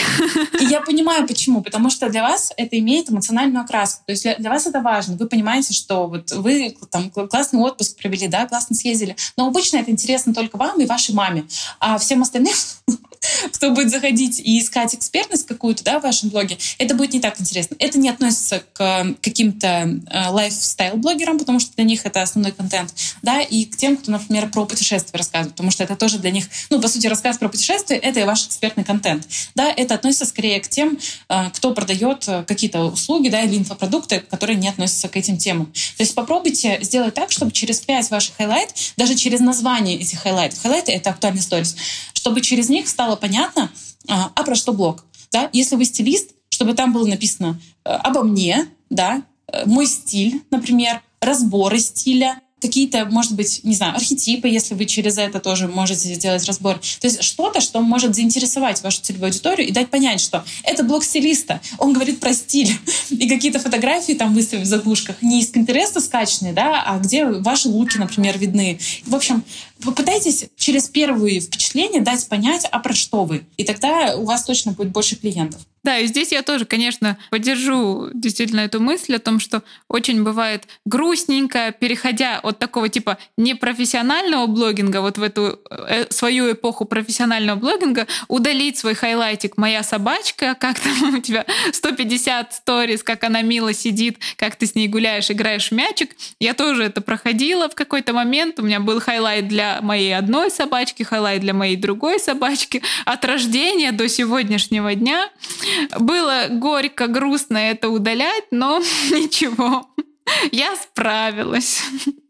И я понимаю, почему. Потому что для вас это имеет эмоциональную окраску. То есть для, для вас это важно. Вы понимаете, что вот вы там классный отпуск провели, да, классно съездили. Но обычно это интересно только вам и вашей маме. А всем остальным кто будет заходить и искать экспертность какую-то да, в вашем блоге, это будет не так интересно. Это не относится к каким-то э, лайфстайл-блогерам, потому что для них это основной контент, да, и к тем, кто, например, про путешествия рассказывает, потому что это тоже для них, ну, по сути, рассказ про путешествия — это и ваш экспертный контент. Да, это относится скорее к тем, э, кто продает э, какие-то услуги, да, или инфопродукты, которые не относятся к этим темам. То есть попробуйте сделать так, чтобы через пять ваших хайлайт, даже через название этих хайлайтов, хайлайты — это актуальный сторис, чтобы через них стало понятно, а, а про что блог. Да? Если вы стилист, чтобы там было написано э, обо мне, да, э, мой стиль, например, разборы стиля, какие-то, может быть, не знаю, архетипы, если вы через это тоже можете сделать разбор. То есть что-то, что может заинтересовать вашу целевую аудиторию и дать понять, что это блог стилиста, он говорит про стиль. И какие-то фотографии там выставить в заглушках не из Pinterest скачанные, да, а где ваши луки, например, видны. В общем, попытайтесь через первые впечатления дать понять, а про что вы. И тогда у вас точно будет больше клиентов. Да, и здесь я тоже, конечно, поддержу действительно эту мысль о том, что очень бывает грустненько, переходя от такого типа непрофессионального блогинга вот в эту э, свою эпоху профессионального блогинга, удалить свой хайлайтик «Моя собачка», как там у тебя 150 сторис, как она мило сидит, как ты с ней гуляешь, играешь в мячик. Я тоже это проходила в какой-то момент. У меня был хайлайт для моей одной собачки, хайлайт для моей другой собачки. От рождения до сегодняшнего дня. Было горько, грустно это удалять, но ничего, я справилась.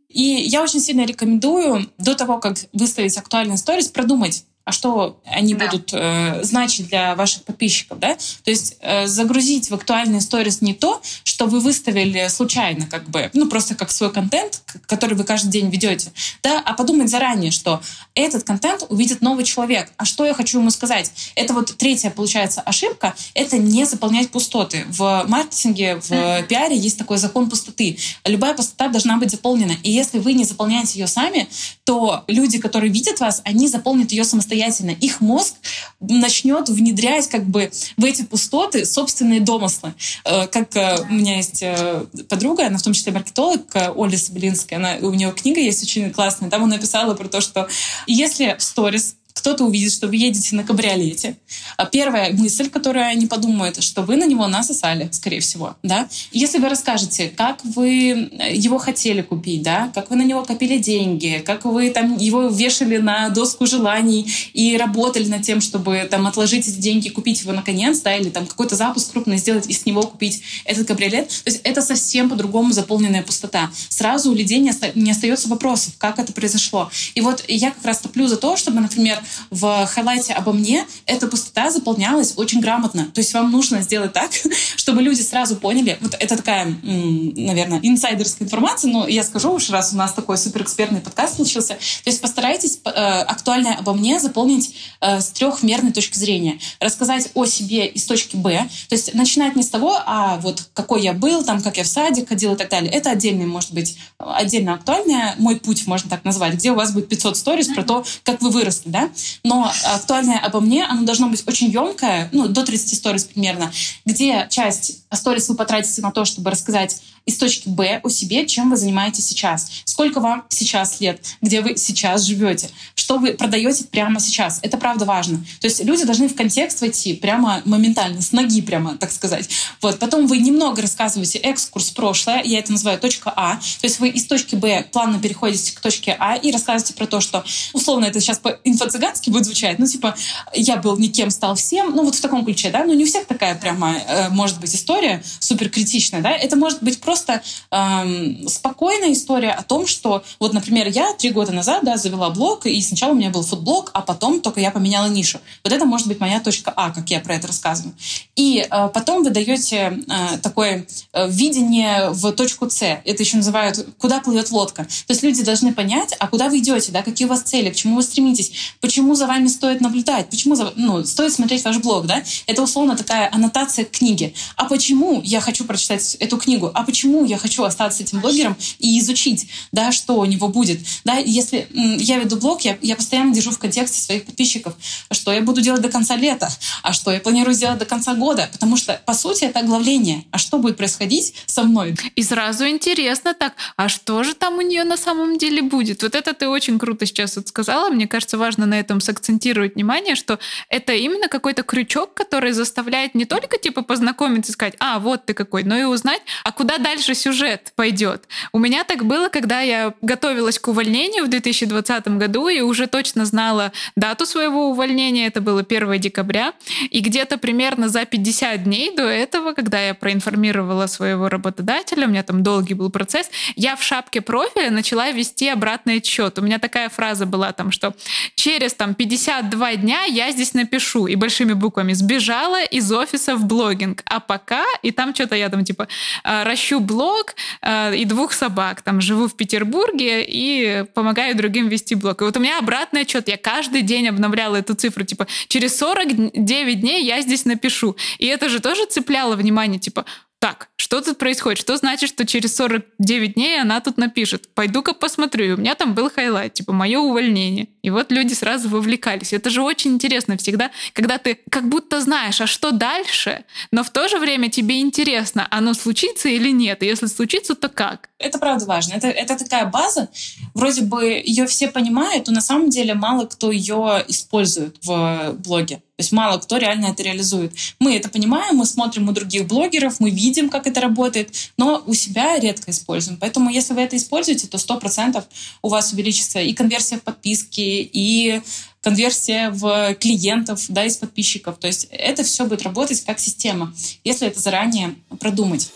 И я очень сильно рекомендую до того, как выставить актуальный сторис, продумать, а что они да. будут э, значить для ваших подписчиков, да? То есть э, загрузить в актуальный сторис не то, что вы выставили случайно, как бы, ну просто как свой контент, который вы каждый день ведете, да, а подумать заранее, что этот контент увидит новый человек. А что я хочу ему сказать? Это вот третья, получается, ошибка, это не заполнять пустоты. В маркетинге, в пиаре есть такой закон пустоты. Любая пустота должна быть заполнена. И если вы не заполняете ее сами, то люди, которые видят вас, они заполнят ее самостоятельно самостоятельно. Их мозг начнет внедрять как бы в эти пустоты собственные домыслы. Э, как э, у меня есть э, подруга, она в том числе маркетолог, Оля Соболинская, она, у нее книга есть очень классная, там она написала про то, что если в сторис кто-то увидит, что вы едете на кабриолете. А первая мысль, которую они подумают, что вы на него насосали, скорее всего. Да? Если вы расскажете, как вы э, его хотели купить, да? как вы на него копили деньги, как вы там его вешали на доску желаний и работали над тем, чтобы там отложить эти деньги, купить его наконец, да, или там какой-то запуск крупный сделать и с него купить этот кабриолет. То есть это совсем по-другому заполненная пустота. Сразу у людей не, оста- не остается вопросов, как это произошло. И вот я как раз топлю за то, чтобы, например, в хайлайте обо мне эта пустота заполнялась очень грамотно. То есть вам нужно сделать так, чтобы люди сразу поняли, вот это такая, наверное, инсайдерская информация, но я скажу уж, раз у нас такой суперэкспертный подкаст случился. То есть постарайтесь э, актуальное обо мне заполнить э, с трехмерной точки зрения. Рассказать о себе из точки Б. То есть начинать не с того, а вот какой я был, там, как я в садик ходил и так далее. Это отдельный, может быть, отдельно актуальное, мой путь, можно так назвать, где у вас будет 500 сториз про то, как вы выросли, да? Но актуальное обо мне, оно должно быть очень емкое, ну, до 30 сториз примерно, где часть сторис вы потратите на то, чтобы рассказать из точки Б о себе, чем вы занимаетесь сейчас. Сколько вам сейчас лет, где вы сейчас живете, что вы продаете прямо сейчас. Это правда важно. То есть люди должны в контекст войти прямо моментально, с ноги прямо, так сказать. Вот. Потом вы немного рассказываете экскурс прошлое, я это называю точка А. То есть вы из точки Б плавно переходите к точке А и рассказываете про то, что, условно, это сейчас по-инфо-цыгански будет звучать, ну, типа, я был никем, стал всем, ну, вот в таком ключе, да, но не у всех такая прямо, э, может быть, история, история супер критичная, да, это может быть просто эм, спокойная история о том, что вот, например, я три года назад, да, завела блог, и сначала у меня был фудблог, а потом только я поменяла нишу. Вот это может быть моя точка А, как я про это рассказываю. И э, потом вы даете э, такое э, видение в точку С. Это еще называют «куда плывет лодка». То есть люди должны понять, а куда вы идете, да, какие у вас цели, к чему вы стремитесь, почему за вами стоит наблюдать, почему за, ну, стоит смотреть ваш блог, да. Это условно такая аннотация книги. А почему я хочу прочитать эту книгу? А почему я хочу остаться этим блогером и изучить, да, что у него будет? Да, если я веду блог, я, я постоянно держу в контексте своих подписчиков, что я буду делать до конца лета, а что я планирую сделать до конца года, потому что, по сути, это оглавление. А что будет происходить со мной? И сразу интересно так, а что же там у нее на самом деле будет? Вот это ты очень круто сейчас вот сказала. Мне кажется, важно на этом сакцентировать внимание, что это именно какой-то крючок, который заставляет не только типа познакомиться и сказать, а, вот ты какой, но и узнать, а куда дальше сюжет пойдет. У меня так было, когда я готовилась к увольнению в 2020 году и уже точно знала дату своего увольнения, это было 1 декабря, и где-то примерно за 50 дней до этого, когда я проинформировала своего работодателя, у меня там долгий был процесс, я в шапке профиля начала вести обратный отчет. У меня такая фраза была там, что через там 52 дня я здесь напишу и большими буквами сбежала из офиса в блогинг, а пока и там что-то я там типа «А, ращу блог а, и двух собак, там живу в Петербурге и помогаю другим вести блог. И вот у меня обратный отчет, я каждый день обновляла эту цифру, типа через 49 дней я здесь напишу. И это же тоже цепляло внимание, типа так, что тут происходит? Что значит, что через 49 дней она тут напишет? Пойду-ка посмотрю. И у меня там был хайлайт, типа мое увольнение. И вот люди сразу вовлекались. Это же очень интересно всегда, когда ты как будто знаешь, а что дальше, но в то же время тебе интересно, оно случится или нет. И если случится, то как? Это правда важно. Это, это такая база, вроде бы ее все понимают, но на самом деле мало кто ее использует в блоге. То есть мало кто реально это реализует. Мы это понимаем, мы смотрим у других блогеров, мы видим, как это работает, но у себя редко используем. Поэтому если вы это используете, то 100% у вас увеличится и конверсия в подписки, и конверсия в клиентов, да, из подписчиков. То есть это все будет работать как система, если это заранее продумать.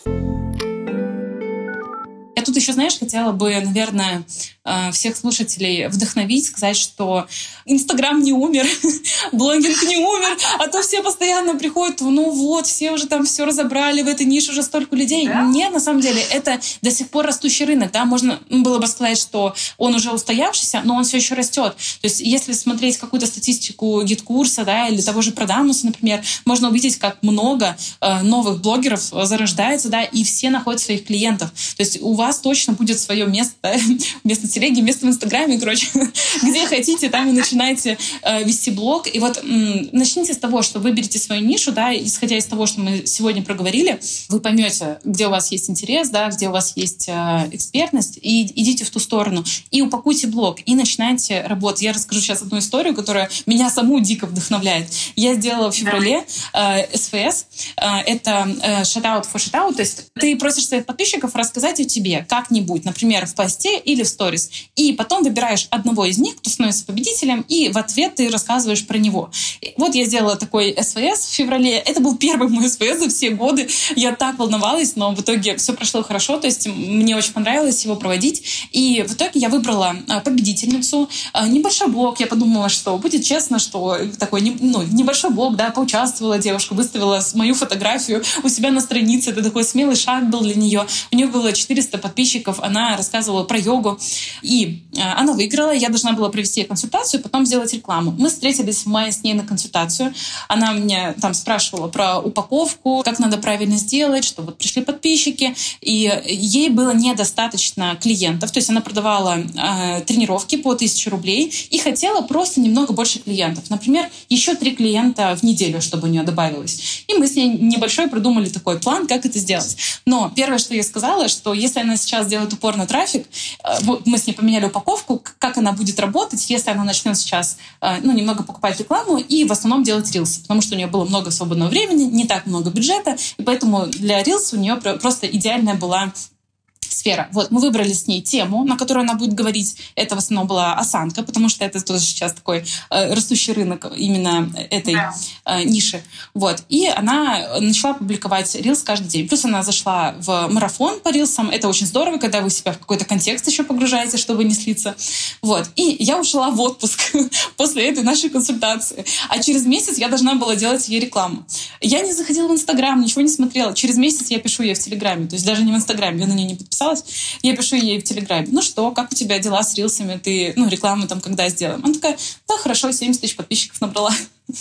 Я тут еще, знаешь, хотела бы, наверное, э, всех слушателей вдохновить, сказать, что Инстаграм не умер, блогинг не умер, а то все постоянно приходят, ну вот, все уже там все разобрали, в этой нише уже столько людей. Да? Нет, на самом деле, это до сих пор растущий рынок, да, можно было бы сказать, что он уже устоявшийся, но он все еще растет. То есть, если смотреть какую-то статистику Геткурса, да, или того же Продамуса, например, можно увидеть, как много э, новых блогеров зарождается, да, и все находят своих клиентов. То есть, у вас вас точно будет свое место, место в телеге, место в Инстаграме, короче, где хотите, там и начинайте э, вести блог. И вот м, начните с того, что выберите свою нишу, да, исходя из того, что мы сегодня проговорили, вы поймете, где у вас есть интерес, да, где у вас есть э, экспертность, и идите в ту сторону. И упакуйте блог, и начинайте работать. Я расскажу сейчас одну историю, которая меня саму дико вдохновляет. Я сделала в феврале э, СФС. Э, это э, shoutout for shoutout, то есть ты просишь своих подписчиков рассказать о тебе, как-нибудь, например, в посте или в сторис. И потом выбираешь одного из них, кто становится победителем, и в ответ ты рассказываешь про него. Вот я сделала такой СВС в феврале. Это был первый мой СВС за все годы. Я так волновалась, но в итоге все прошло хорошо. То есть мне очень понравилось его проводить. И в итоге я выбрала а, победительницу. А, небольшой блог. Я подумала, что будет честно, что такой ну, небольшой блог, да, поучаствовала девушка, выставила мою фотографию у себя на странице. Это такой смелый шаг был для нее. У нее было 400 подписчиков, она рассказывала про йогу. И э, она выиграла, я должна была провести консультацию, потом сделать рекламу. Мы встретились в мае с ней на консультацию. Она меня там спрашивала про упаковку, как надо правильно сделать, что вот пришли подписчики, и ей было недостаточно клиентов, то есть она продавала э, тренировки по 1000 рублей и хотела просто немного больше клиентов. Например, еще три клиента в неделю, чтобы у нее добавилось. И мы с ней небольшой придумали такой план, как это сделать. Но первое, что я сказала, что если она сейчас делает упор на трафик. Э, мы с ней поменяли упаковку, как она будет работать, если она начнет сейчас э, ну, немного покупать рекламу и в основном делать рилс, потому что у нее было много свободного времени, не так много бюджета, и поэтому для рилс у нее просто идеальная была сфера. Вот, мы выбрали с ней тему, на которую она будет говорить. Это в основном была осанка, потому что это тоже сейчас такой э, растущий рынок именно этой э, ниши. Вот. И она начала публиковать рилс каждый день. Плюс она зашла в марафон по рилсам. Это очень здорово, когда вы себя в какой-то контекст еще погружаете, чтобы не слиться. Вот. И я ушла в отпуск после этой нашей консультации. А через месяц я должна была делать ей рекламу. Я не заходила в Инстаграм, ничего не смотрела. Через месяц я пишу ей в Телеграме. То есть даже не в Инстаграме, я на нее не подписалась. Я пишу ей в Телеграме. Ну что, как у тебя дела с рилсами? Ты, ну, рекламу там когда сделаем? Она такая, да, хорошо, 70 тысяч подписчиков набрала.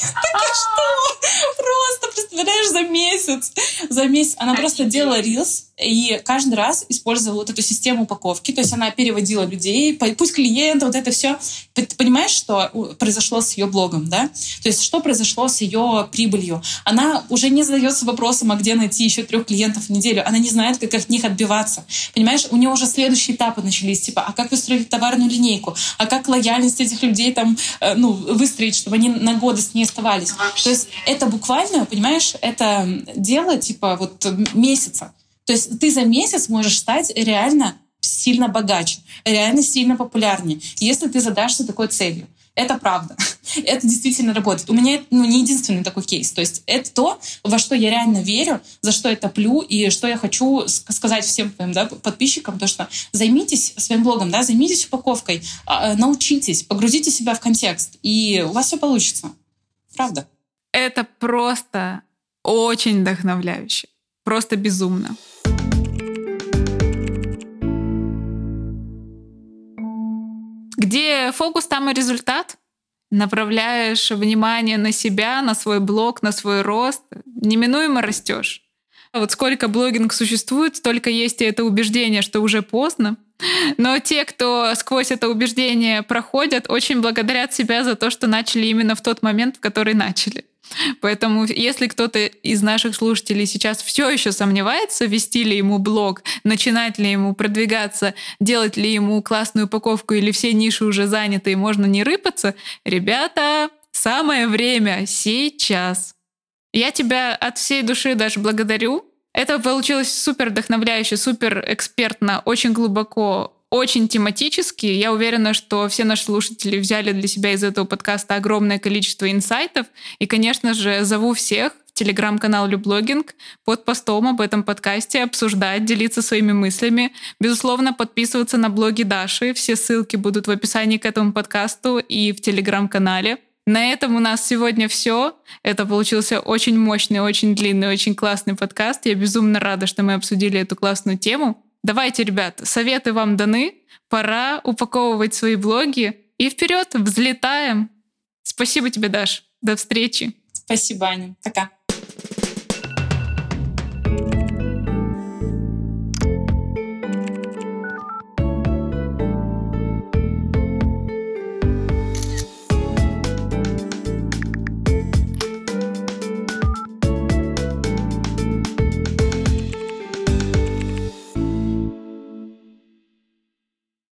Так что? Просто, представляешь, за месяц. За месяц. Она просто делала рилс, и каждый раз использовала вот эту систему упаковки. То есть она переводила людей, пусть клиента, вот это все. Ты понимаешь, что произошло с ее блогом, да? То есть что произошло с ее прибылью? Она уже не задается вопросом, а где найти еще трех клиентов в неделю. Она не знает, как от них отбиваться. Понимаешь, у нее уже следующие этапы начались. Типа, а как выстроить товарную линейку? А как лояльность этих людей там, э, ну, выстроить, чтобы они на годы с ней оставались? То есть это буквально, понимаешь, это дело типа вот месяца. То есть ты за месяц можешь стать реально сильно богаче, реально сильно популярнее, если ты задашься такой целью. Это правда. Это действительно работает. У меня ну, не единственный такой кейс. То есть это то, во что я реально верю, за что я топлю, и что я хочу сказать всем твоим да, подписчикам, то что займитесь своим блогом, да, займитесь упаковкой, а, научитесь, погрузите себя в контекст, и у вас все получится. Правда. Это просто очень вдохновляюще. Просто безумно. Где фокус, там и результат. Направляешь внимание на себя, на свой блог, на свой рост, неминуемо растешь. Вот сколько блогинг существует, столько есть и это убеждение, что уже поздно. Но те, кто сквозь это убеждение проходят, очень благодарят себя за то, что начали именно в тот момент, в который начали. Поэтому, если кто-то из наших слушателей сейчас все еще сомневается, вести ли ему блог, начинать ли ему продвигаться, делать ли ему классную упаковку или все ниши уже заняты и можно не рыпаться, ребята, самое время сейчас. Я тебя от всей души даже благодарю. Это получилось супер вдохновляюще, супер экспертно, очень глубоко, очень тематический. Я уверена, что все наши слушатели взяли для себя из этого подкаста огромное количество инсайтов. И, конечно же, зову всех в телеграм-канал Люблогинг под постом об этом подкасте обсуждать, делиться своими мыслями. Безусловно, подписываться на блоги Даши. Все ссылки будут в описании к этому подкасту и в телеграм-канале. На этом у нас сегодня все. Это получился очень мощный, очень длинный, очень классный подкаст. Я безумно рада, что мы обсудили эту классную тему. Давайте, ребят, советы вам даны. Пора упаковывать свои блоги. И вперед, взлетаем. Спасибо тебе, Даш. До встречи. Спасибо, Аня. Пока.